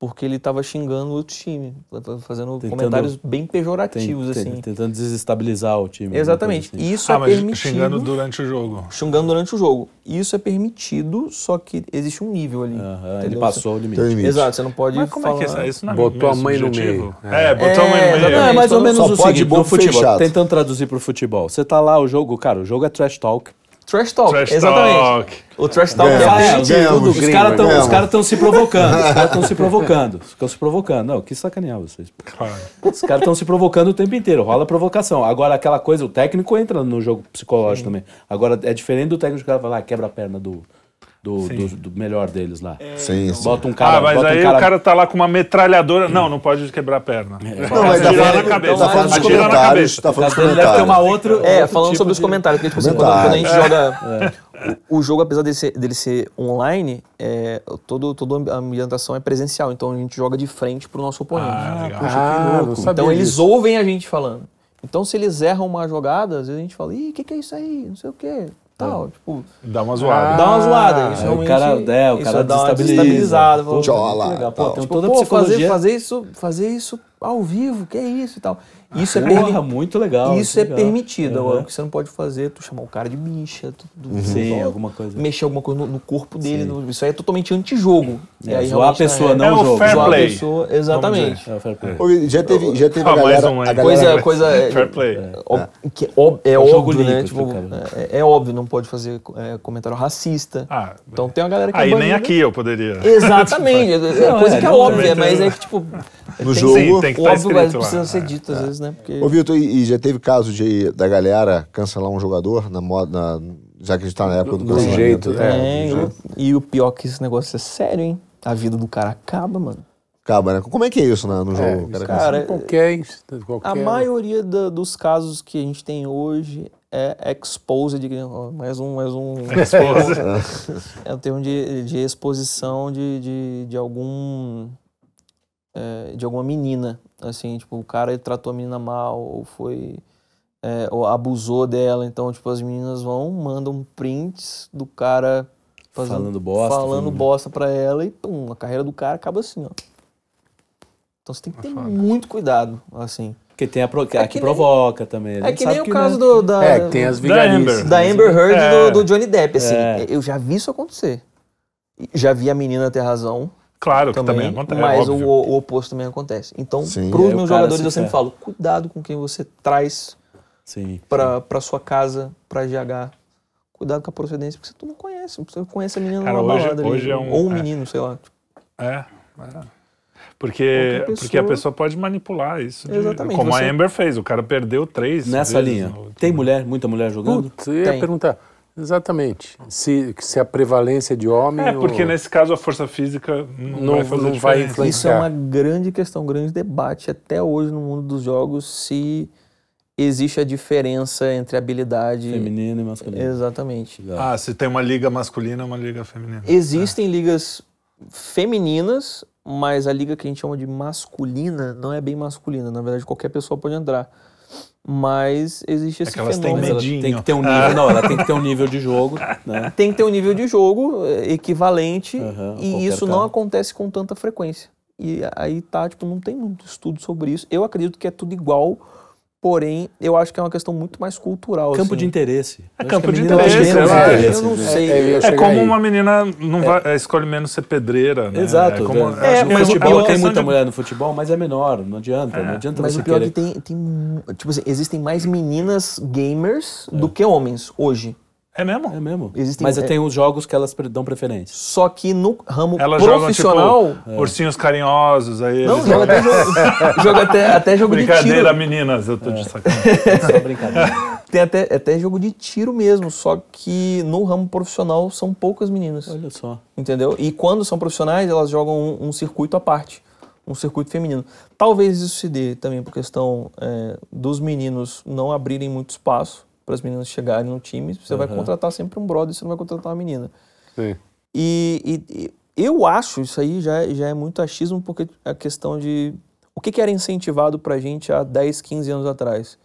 Porque ele estava xingando o outro time, fazendo Tentando- comentários bem pejorativos, tem- assim. Tentando desestabilizar o time. Exatamente. assim. Isso ah, é mas permitido. xingando durante o jogo. xingando durante o jogo. Isso é permitido, só que existe um nível ali. Aham, ele entendeu? passou o limite. limite. Exato, você não pode Mas como falar... é que é isso? Não é Botou a mãe no meio. É, É. botou a mãe no É, meio. Não, é mais ou Só menos o pode seguinte, bom no futebol, fechado. tentando traduzir pro futebol. Você tá lá, o jogo, cara, o jogo é trash talk. Trash talk, Trash exatamente. talk. O trash talk Ganhamos. é É, Ganhamos. tudo, os caras estão ganhamos. os caras estão se provocando, os caras estão se provocando, estão se provocando. Não, que sacanear vocês. Claro. Os caras estão se provocando o tempo inteiro, rola provocação. Agora, aquela coisa, o técnico entra no jogo psicológico também. Agora, é diferente do técnico que vai lá, quebra a perna do, do, do, do melhor deles lá. Sim, sim. Bota um cara. ah, mas bota aí um cara, o cara tá lá com uma metralhadora. Não, não pode quebrar a perna. Não, mas tá Atira falando, na cabeça. tá falando dos comentários. cabeça. Tá falando dos Deve ter uma comentários. outra. É, outro falando tipo sobre os de- comentários, porque tipo assim, quando, quando a gente Comentários. joga. O, o jogo, apesar dele ser, dele ser online, é, todo, toda a ambientação é presencial. Então a gente joga de frente pro nosso oponente. Ah, legal. Ah, não sabia Então eles disso. ouvem a gente falando. Então se eles erram uma jogada, às vezes a gente fala, ih, o que, que é isso aí? Não sei o quê. Tal, tipo, Dá uma zoada. dá uma zoada. Isso Aí o cara- é, o cara dá uma desestabilizada. Pô, legal. Pô, tem tipo, toda a pô, fazer, fazer, isso, fazer isso ao vivo, que é isso e tal. Isso é, Porra, permi- muito legal. isso é legal. permitido. Agora, Aham. o que você não pode fazer é tu chamar o cara de bicha, tu, tu- Sim, tu- alguma coisa. mexer alguma coisa no, no corpo dele. no- isso aí é totalmente antijogo. É, E aí, zoar a pessoa, é- não É o jogo. fair zoar a play. pessoa, exatamente. É o fair play. Já teve, já teve Ah, a mais galera. um, a galera Coisa, coisa é, Fair play. é, é É óbvio, né? Tipo, é, é óbvio, não pode fazer é, comentário racista. Ah, Então tem uma galera que é aí nem banida. aqui eu poderia. Exatamente. É coisa é, que é óbvia, mas é que, tipo. No jogo, tem que óbvio, escrito precisa lá. ser dito às vezes, né? Porque. Ô, Vitor, e, e já teve caso de, da galera cancelar um jogador na moda, na- já que a gente tá na época do, Do cancelamento? jeito, É, É, e o- e o pior que esse negócio é sério, hein? A vida do cara acaba, mano. Acaba, né? Como é que é isso na- no É, jogo? cara? Cara, qualquer, qualquer A maioria da- dos casos que a gente tem hoje é exposed, mais um, mais um é um termo de, de exposição de, de, de algum é, de alguma menina, assim, tipo, o cara ele tratou a menina mal ou foi é, ou abusou dela, então tipo as meninas vão mandam prints do cara fazendo, Falando bosta, falando falando- bosta pra ela e pum, a carreira do cara acaba assim, ó. Então você tem que ter muito cuidado, assim. Porque tem a, pro, a É que, que nem- provoca também. A É que nem o né, caso do, da, É, que tem as Da vigarices. Amber. da Amber Heard É. do, do Johnny Depp, assim. É. Eu já vi isso acontecer. Já vi a menina ter razão Claro que também, também, acontece. mas é o, óbvio. o oposto também acontece. Então, para os o meus jogadores, se eu sempre falo, cuidado com quem você traz pra sua casa, pra GH. Cuidado com a procedência, porque você não conhece. Você conhece a menina Cara, numa hoje- balada ali, hoje é um- Ou um é. menino, sei lá. É, é. Porque, pessoa- porque a pessoa pode manipular isso. de- Exatamente, como você- a Amber fez. O cara perdeu três. Nessa vezes linha. Tem mulher, muita mulher jogando? Putz, eu ia Tem. perguntar. Exatamente. Se, se a prevalência de homem. É, porque ou- nesse caso a força física não, Não- vai fazer não vai influenciar. Isso é uma grande questão, um grande debate até hoje no mundo dos jogos se existe a diferença entre habilidade. Feminino e masculino. Exatamente. Legal. Ah, se tem uma liga masculina e uma liga feminina. Existem ligas femininas, mas a liga que a gente chama de masculina não é bem masculina. Na verdade, qualquer pessoa pode entrar. Mas existe esse que elas têm fenômeno. Ela medinho. tem que ter um nível. Não, ela tem que ter um nível de jogo, né? Tem que ter um nível de jogo eh, equivalente Aham, e isso não cara. acontece com tanta frequência. E aí tá, tipo, não tem muito estudo sobre isso. Eu acredito que é tudo igual Porém, eu acho que é uma questão muito mais cultural. Campo assim. de interesse. É Eu campo de interesse, menos lá, interesse, eu não sei. É, É como aí. uma menina não vai, é, escolhe menos ser pedreira, né? Exato. É, como? É, mas é o uma pior- Pior tem muita de- mulher no futebol, mas é menor. Não adianta. Não adianta Mas você o pior é querer. que tem, tem. Tipo assim, existem mais meninas gamers do que homens hoje. É mesmo? É mesmo. Existem- mas é- tem os jogos que elas dão preferência. Só que no ramo Elas jogam, profissional. tipo, ursinhos carinhosos, aí não, joga até jogo, joga até, até jogo de Brincadeira, tiro. meninas, eu tô de sacanagem. Só brincadeira. Tem até, até jogo de tiro mesmo. Só que no ramo profissional são poucas meninas. Olha só. Entendeu? E quando são profissionais, elas jogam um, um circuito à parte, um circuito feminino. Talvez isso se dê também por questão é, dos meninos não abrirem muito espaço para as meninas chegarem no time. Você vai Aham. contratar sempre um brother, você não vai contratar uma menina. Sim. E, e- e eu acho isso aí já, é- já é muito achismo, porque a questão de. O que, que era incentivado pra gente há 10, 15 anos atrás?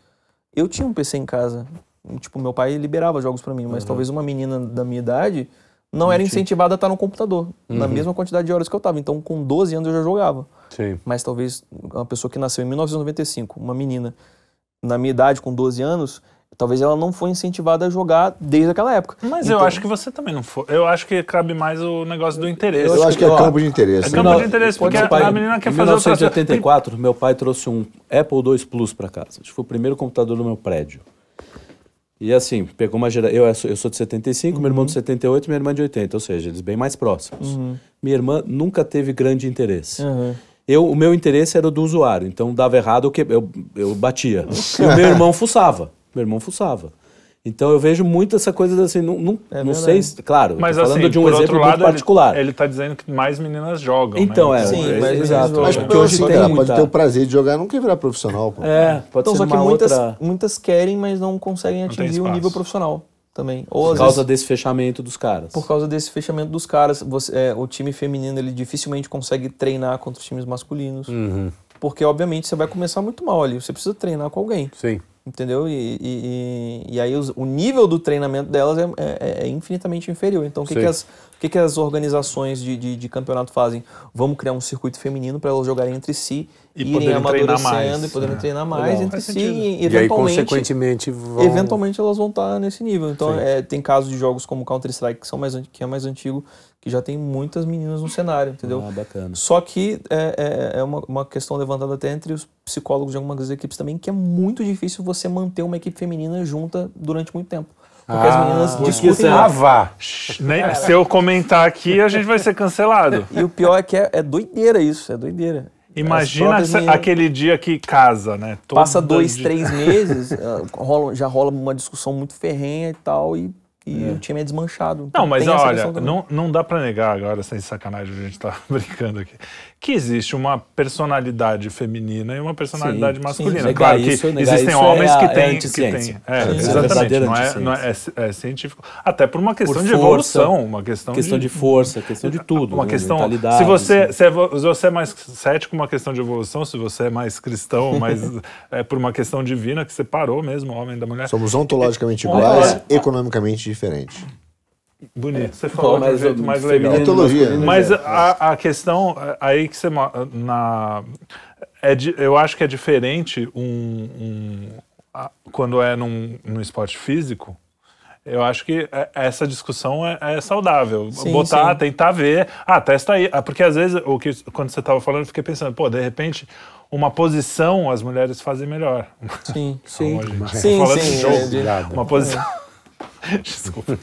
Eu tinha um PC em casa. Tipo, meu pai liberava jogos pra mim, mas talvez uma menina da minha idade não era incentivada a estar no computador, na mesma quantidade de horas que eu tava. Então, com 12 anos eu já jogava. Sim. Mas talvez uma pessoa que nasceu em 1995, uma menina, na minha idade, com 12 anos, talvez ela não foi incentivada a jogar desde aquela época. Mas eu Então- acho que você também não foi. Eu acho que cabe mais o negócio do interesse. Eu acho que é ó, campo de interesse. É né? campo Não, de interesse, porque meu pai- a menina quer em fazer outra coisa. 1984, meu pai trouxe um Apple II Plus para casa. Acho que foi o primeiro computador do meu prédio. E assim, pegou uma geração. Eu, sou- eu sou de 75, meu irmão de 78 minha irmã de 80, ou seja, eles bem mais próximos. Minha irmã nunca teve grande interesse. Uhum. Eu, o meu interesse era o do usuário, então dava errado, eu, que, eu, eu batia. E o meu irmão fuçava. Meu irmão fuçava. Então eu vejo muito essa coisa assim, não, não, É não sei, claro, Mas falando assim, de um exemplo outro lado, muito particular. Ele, ele tá dizendo que mais meninas jogam. Então, né? é, Sim, é, mas exato. Mas. Porque hoje tem cara, muita... pode ter o prazer de jogar, não quer virar profissional, pô. É, pode Então, ser só que muitas, outra... muitas querem, mas não conseguem atingir o espaço. nível profissional também. Ou Por causa vezes, desse fechamento dos caras. por causa desse fechamento dos caras. Você- é, o time feminino ele dificilmente consegue treinar contra os times masculinos. Uhum. Porque, obviamente, você vai começar muito mal ali. Você precisa treinar com alguém. Sim. Entendeu? E, e, e- e aí os- o nível do treinamento delas é, é- é infinitamente inferior. Então o que, que, as, o que, que as organizações de, de, de campeonato fazem? Vamos criar um circuito feminino para elas jogarem entre si, E irem poderem treinar amadurecendo mais, e poderem né? treinar mais Legal. entre si e E aí, eventualmente. consequentemente, vão... Eventualmente elas vão estar nesse nível. Então, é, tem casos de jogos como Counter-Strike, que, são mais, que é mais antigo, que já tem muitas meninas no cenário, entendeu? Ah, bacana. Só que é, é- é uma, uma questão levantada até entre os psicólogos de algumas equipes também, que é muito difícil você manter uma equipe feminina junta durante muito tempo. Porque as meninas porque discutem. Ah, vá. Nem- se eu comentar aqui, a gente vai ser cancelado. E o pior é que é, é doideira isso, é doideira. Imagina se- meninas- aquele dia que casa, né? Todo Passa dois, dia. três meses, ah, rola- já rola uma discussão muito ferrenha e tal, e, e o time é desmanchado. Então Não, mas olha, não, não dá pra negar agora, sem sacanagem, a gente tá brincando aqui, que existe uma personalidade feminina e uma personalidade Sim, masculina. sim. Claro que isso- existem homens é que a- é têm. que anticiência. têm- é, sim. exatamente. Não é, não é, é- é científico. Até por uma questão Por de força, evolução, uma questão, Questão de força, questão de tudo. uma né? questão. Mentalidade, Se você, assim. se é vo- se você é mais cético, uma questão de evolução. Se você é mais cristão, mais é por uma questão divina que separou mesmo o homem da mulher. Somos ontologicamente iguais, economicamente diferentes. Bonito. Você falou de um mas jeito mais legal. Masculino, né? Mas é. a, a questão é, aí que você na é di- eu acho que é diferente um, um- a- quando é num, num esporte físico. Eu acho que é- essa discussão é, é saudável. Sim, Botar, sim. tentar ver. Ah, testa aí. Ah, Porque às vezes, o que, quando você estava falando, eu fiquei pensando, pô, de repente, uma posição as mulheres fazem melhor. Sim. Sim, Sim, sim, jogo. é de-. Uma posição. Desculpa.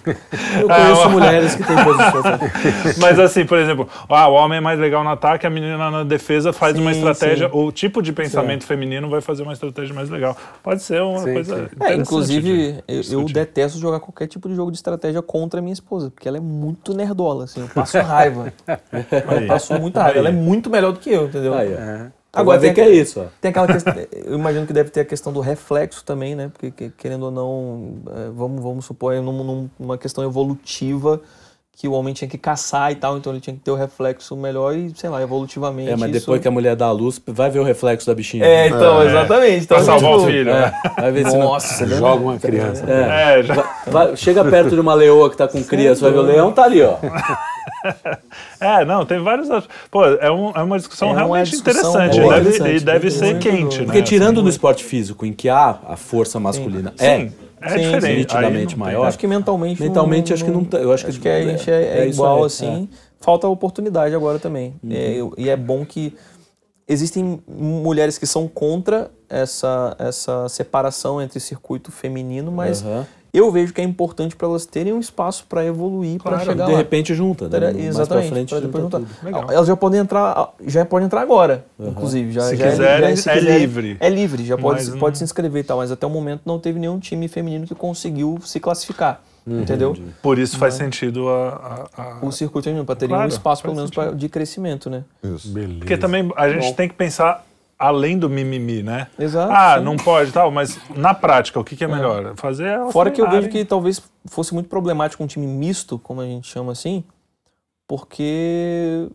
Eu conheço É, uma- mulheres que têm posições. Mas assim, por exemplo, ah, o homem é mais legal no ataque, a menina na defesa faz uma Sim, estratégia. sim. O tipo de pensamento feminino vai fazer uma estratégia mais legal. Pode ser uma Sim, coisa. sim. É, inclusive, de eu, eu detesto jogar qualquer tipo de jogo de estratégia contra a minha esposa, porque ela é muito nerdola, assim, eu passo raiva. eu passo muita raiva. Ela é muito melhor do que eu, entendeu? Aí. É. Agora vê tem, que é isso, ó. tem aquela questão, eu imagino que deve ter a questão do reflexo também, né? Porque que- querendo ou não, é, vamos, vamos supor, é num- num- numa questão evolutiva que o homem tinha que caçar e tal, então ele tinha que ter o reflexo melhor e, sei lá, evolutivamente. É, mas isso- depois que a mulher dá a luz, vai ver o reflexo da bichinha. É, então, É. exatamente. Então, Pra salvar tipo, o filho. É, né? vai ver se não... Nossa, né? Joga uma criança. É. É, já. Vai- vai- chega perto de uma leoa que tá com cria, você vai ver o leão tá ali, ó. É, não, tem vários. outros- Pô, é, um- é uma discussão É uma realmente discussão interessante. boa, e deve, interessante, e deve ser quente, né? Porque tirando assim. no esporte físico, em que há a força masculina, Sim, é é Sim, diferente. Aí nitidamente não maior. Acho que mentalmente. Mentalmente, acho que não tá- eu acho que- a gente é, é é isso igual aí, assim. Falta oportunidade agora também. Uhum. É, eu- e é bom que existem mulheres que são contra essa, essa separação entre circuito feminino, mas Aham. Eu vejo que é importante para elas terem um espaço para evoluir, para Claro, chegar de lá. repente junta, né? Teria- Mais pra Exatamente, frente pra depois junta. Elas já podem entrar, já podem entrar agora, inclusive. Já, Se já quiserem, se é quiserem, livre. É livre, já pode, Mas pode se inscrever e tal, mas até o momento não teve nenhum time feminino que conseguiu se classificar, entendeu? Por isso faz sentido a. a- a- O circuito feminino, para ter Claro, um espaço, pelo menos, pra- de crescimento, né? Isso. Beleza. Porque também a gente tem que pensar além do mimimi, né? Exato, Ah, sim. não pode e tal, mas na prática, o que, que é melhor? Fazer elas Fora que eu vejo treinarem. que talvez fosse muito problemático um time misto, como a gente chama assim, porque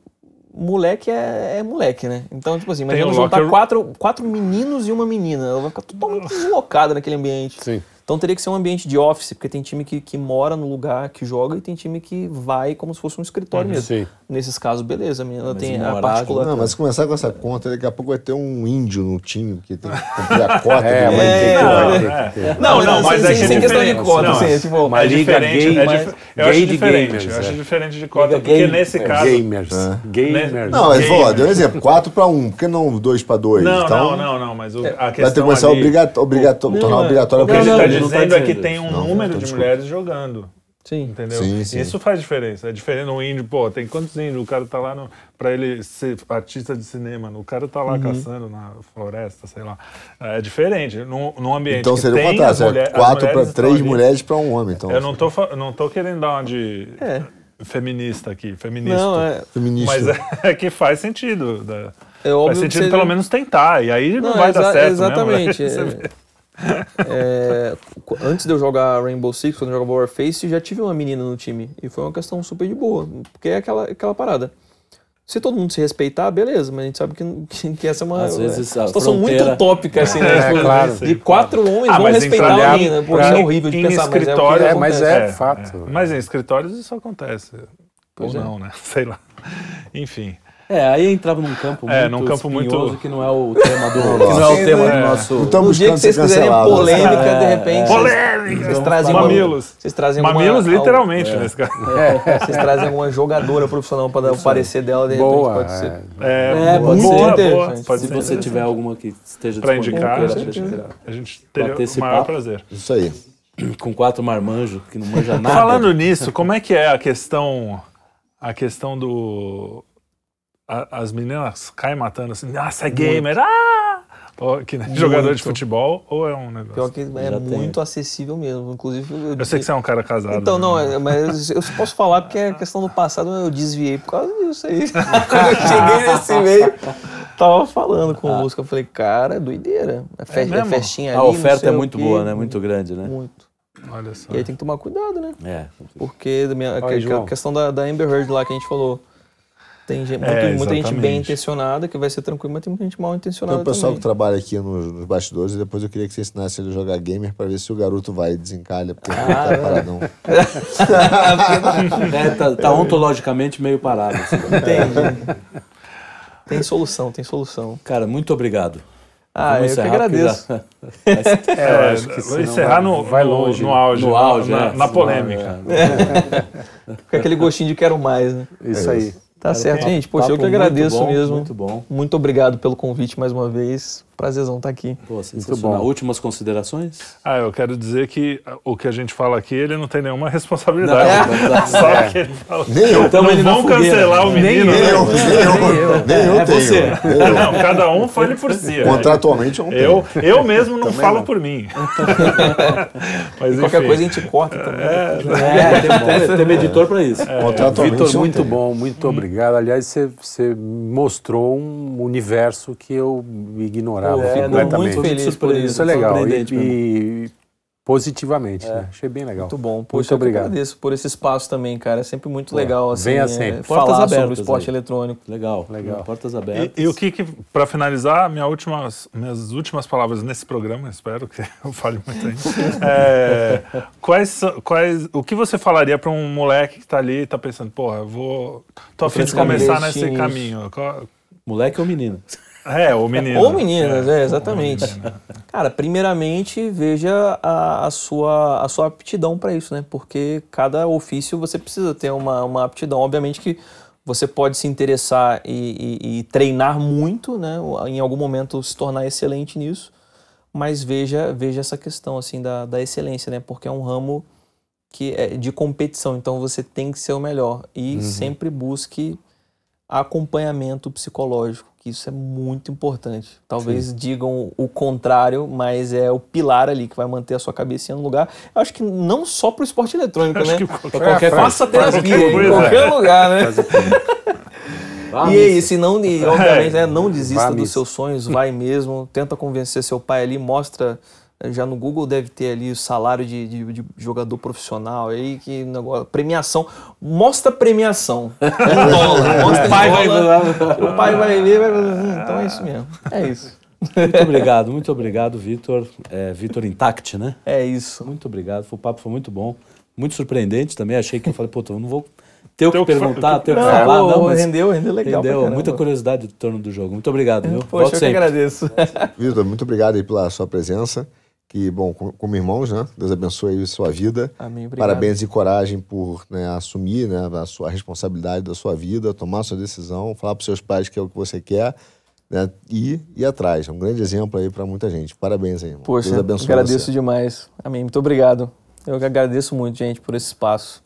moleque é, é moleque, né? Então, tipo assim, imagina juntar locker- quatro, quatro meninos e uma menina. Ela vai ficar totalmente deslocada naquele ambiente. Sim. Então teria que ser um ambiente de office, porque tem time que, que mora no lugar que joga e tem time que vai como se fosse um escritório mesmo. Sim. Nesses casos, beleza, a menina Mas tem em a particular. Não, mas se começar com essa conta, daqui a pouco vai ter um índio no time, porque tem que cumprir a cota. É, que- Não, vai ter é. que ter. Não, não, mas sem, é que é sem questão de cota, Não, assim, é- tipo, Uma é diferente, gay, é mas- eu acho diferente, gamers, eu acho é. diferente de cota, porque nesse É, caso... Gamers. Gamers. Não, mas Gamer. deu um exemplo, 4 para 1, por que não 2 para 2? Não, não, não, não, mas o, a Vai ter que questão começar a tornar é. obrigatório o que a Não, não, não tá dizendo é que dizendo tem um Não, número então de desculpa. mulheres jogando. Sim. Entendeu? Sim, sim. Isso faz diferença. É diferente no índio, pô, tem quantos índios? O cara tá lá no, pra ele ser artista de cinema. O cara tá lá Uhum. caçando na floresta, sei lá. É diferente. Num, num ambiente Então seria o tem contrário, seria mulher- 4 para mulheres estão 3 ali. mulheres para um homem. Então, Eu não tô, não tô querendo dar uma de É. feminista aqui, feminista. Não, é. feminista. Mas é, que faz sentido. né? É óbvio faz que sentido você- pelo menos tentar. E aí não, Não, vai dar certo. Exatamente. Mesmo, né? é- é, antes de eu jogar Rainbow Six, quando eu jogava Warface, já tive uma menina no time. E foi uma questão super de boa. Porque é aquela, aquela parada. Se todo mundo se respeitar, beleza, mas a gente sabe que, que, que essa é uma, Às vezes é uma situação muito fronteira- utópica, assim, né? É, Tipo, claro. De quatro homens Ah, vão mas respeitar a trabalhar menina. Pô, pra- é horrível de em pensar, mas é o que escritório- É, mas acontece. é fato. Mas em escritórios isso acontece. Pois Ou é. não, né? Sei lá. Enfim. É, aí entrava num campo É, muito num campo muito- que não é o tema do, que não é o tema é. do nosso... Não estamos No dia que vocês ser quiserem cancelados. polêmica, de É, repente. é. vocês- Polêmica! Vocês trazem uma- Mamilos. Vocês trazem Mamilos, algum- literalmente, nesse caso. Vocês trazem alguma jogadora profissional para dar o parecer dela, de repente Boa. pode ser. é. É, É, pode boa, ser. boa. Pode Se ser você tiver alguma que esteja Pra disponível, indicar, a gente, deixar. a gente teria o maior prazer. Isso aí. com quatro marmanjos que não manja nada. Falando nisso, como é que é a questão a questão do a- as meninas caem matando assim, nossa, é gamer, ah! Ou, que nem jogador de futebol ou é um negócio? Pior que é Já tem. muito acessível mesmo. Inclusive, eu, Eu sei que você é um cara casado. Então, né? não, é- mas eu posso falar porque é questão do passado, eu desviei por causa disso aí. Quando eu cheguei nesse meio, tava falando com o música, eu falei, cara, é doideira. A, fe- mesmo? a festinha A ali, não oferta sei é muito boa, né? Muito grande, né? Muito. Olha só. E aí tem que tomar cuidado, né? É. Porque da minha, Olha, que- João. a questão da, da Amber Heard lá que a gente falou. Tem gente, muito- É, muita gente bem intencionada, que vai ser tranquilo, mas tem muita gente mal Tem intencionada o pessoal também. que trabalha aqui nos, nos bastidores e depois eu queria que você ensinasse ele a jogar gamer pra ver se o garoto vai e desencalha, porque ele tá paradão. É, tá, tá ontologicamente meio parado. assim. Entendi. Tem solução, tem solução. Cara, muito obrigado. Ah, Vamos eu que agradeço. já- É, eu É, acho que vou encerrar vai- no, vai no- longe. no auge, No na- auge, na, é. na polêmica. Com aquele gostinho de quero mais, né? Isso aí. Tá certo, gente. Poxa, eu que muito agradeço bom, mesmo. Muito bom. Muito obrigado pelo convite mais uma vez. Prazerzão estar aqui. Pô, sensacional. bom. Últimas considerações? Ah, eu quero dizer que o que a gente fala aqui, ele não tem nenhuma responsabilidade. Não, não, Só É. que ele fala. Nem eu. Então ele não na vão fogueira. cancelar o menino. Nem né? eu, nem eu, nem eu É tenho. você. Nem eu. Não, cada um fale por si. né? Contratualmente eu não tenho. Eu, eu mesmo não falo não. por mim. Mas, Qualquer coisa a gente corta também. É, tem, tem, tem editor pra isso. Contratualmente Vitor, eu muito não tenho. bom, muito obrigado. Aliás, você, você mostrou um universo que eu ignorava Pô, fico completamente. muito feliz por Isso é legal. E, e positivamente. né? Achei bem legal. Muito bom. Muito Poxa, eu que obrigado. agradeço por esse espaço também, cara. É sempre muito legal, assim, venha é, sempre. falar Portas sobre o abertas esporte aí. eletrônico. Legal, Legal. Portas E, abertas. e o que, que para finalizar, minha últimas, minhas últimas palavras nesse programa, espero que eu fale muito ainda. É, quais, quais, o que você falaria para um moleque que tá ali e tá pensando, porra, eu vou. tô a fim de começar nesse Isso. caminho. Qual- Moleque ou menino? É, ou menino. Ou meninas, é, exatamente. ou menina. Cara, primeiramente veja a, a sua, a sua aptidão para isso, né? Porque cada ofício você precisa ter uma, uma aptidão. Obviamente que você pode se interessar e, e- e treinar muito, né? Em algum momento se tornar excelente nisso, mas veja, veja essa questão assim da, da excelência, né? Porque é um ramo que é de competição, então você tem que ser o melhor e sempre busque acompanhamento psicológico, que isso é muito importante. Talvez digam o contrário, mas é o pilar ali que vai manter a sua cabecinha no lugar. Eu acho que não só pro esporte eletrônico, né? que Pra qualquer- qualquer faça terapia, qualquer em qualquer lugar, né? E é isso, e não, e, obviamente, né, não desista dos seus sonhos, vai mesmo, tenta convencer seu pai ali, mostra, já no Google deve ter ali o salário de, de- de jogador profissional, aí que negócio, premiação, mostra premiação, em dólar, mostra O pai em vai dólar, o pai vai ver, vai, hum, então é isso mesmo, é isso, Muito obrigado, muito obrigado, Vitor. É, Vitor Intact, né? é isso. Muito obrigado. O papo foi muito bom. Muito surpreendente também. Achei que eu falei, pô, eu não vou ter o que que perguntar, ter o que falar. Não, mas rendeu, rendeu legal rendeu muita curiosidade em torno do jogo. Muito obrigado, viu? Poxa, Volto eu que sempre. agradeço. Vitor, muito obrigado aí pela sua presença. Que, bom, com- como irmãos, né? Deus abençoe a sua vida. Amém, obrigado. Parabéns e coragem por né, assumir né, a sua responsabilidade da sua vida, tomar a sua decisão, falar para seus pais que é o que você quer né, e ir atrás. É um grande exemplo aí para muita gente. Parabéns aí, irmão. Poxa, Deus abençoe agradeço você. demais. Amém. Muito obrigado. Eu que agradeço muito, gente, por esse espaço.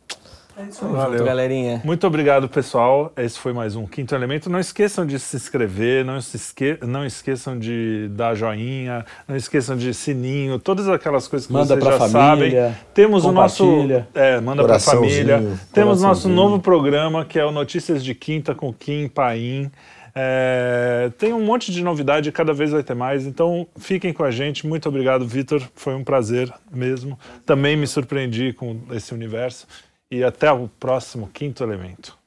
Tamo Valeu. junto, galerinha. Muito obrigado, pessoal. Esse foi mais um Quinto Elemento. Não esqueçam de se inscrever, não, se esque... não esqueçam de dar joinha, não esqueçam de sininho, todas aquelas coisas que Manda vocês pra já família, sabem. Temos o nosso. compartilha. É, manda pra família. Temos nosso novo programa, que é o Notícias de Quinta com Kim Paim. É, tem um monte de novidade, e cada vez vai ter mais. Então fiquem com a gente. Muito obrigado, Vitor. Foi um prazer mesmo. Também me surpreendi com esse universo. E até o próximo Quinto Elemento.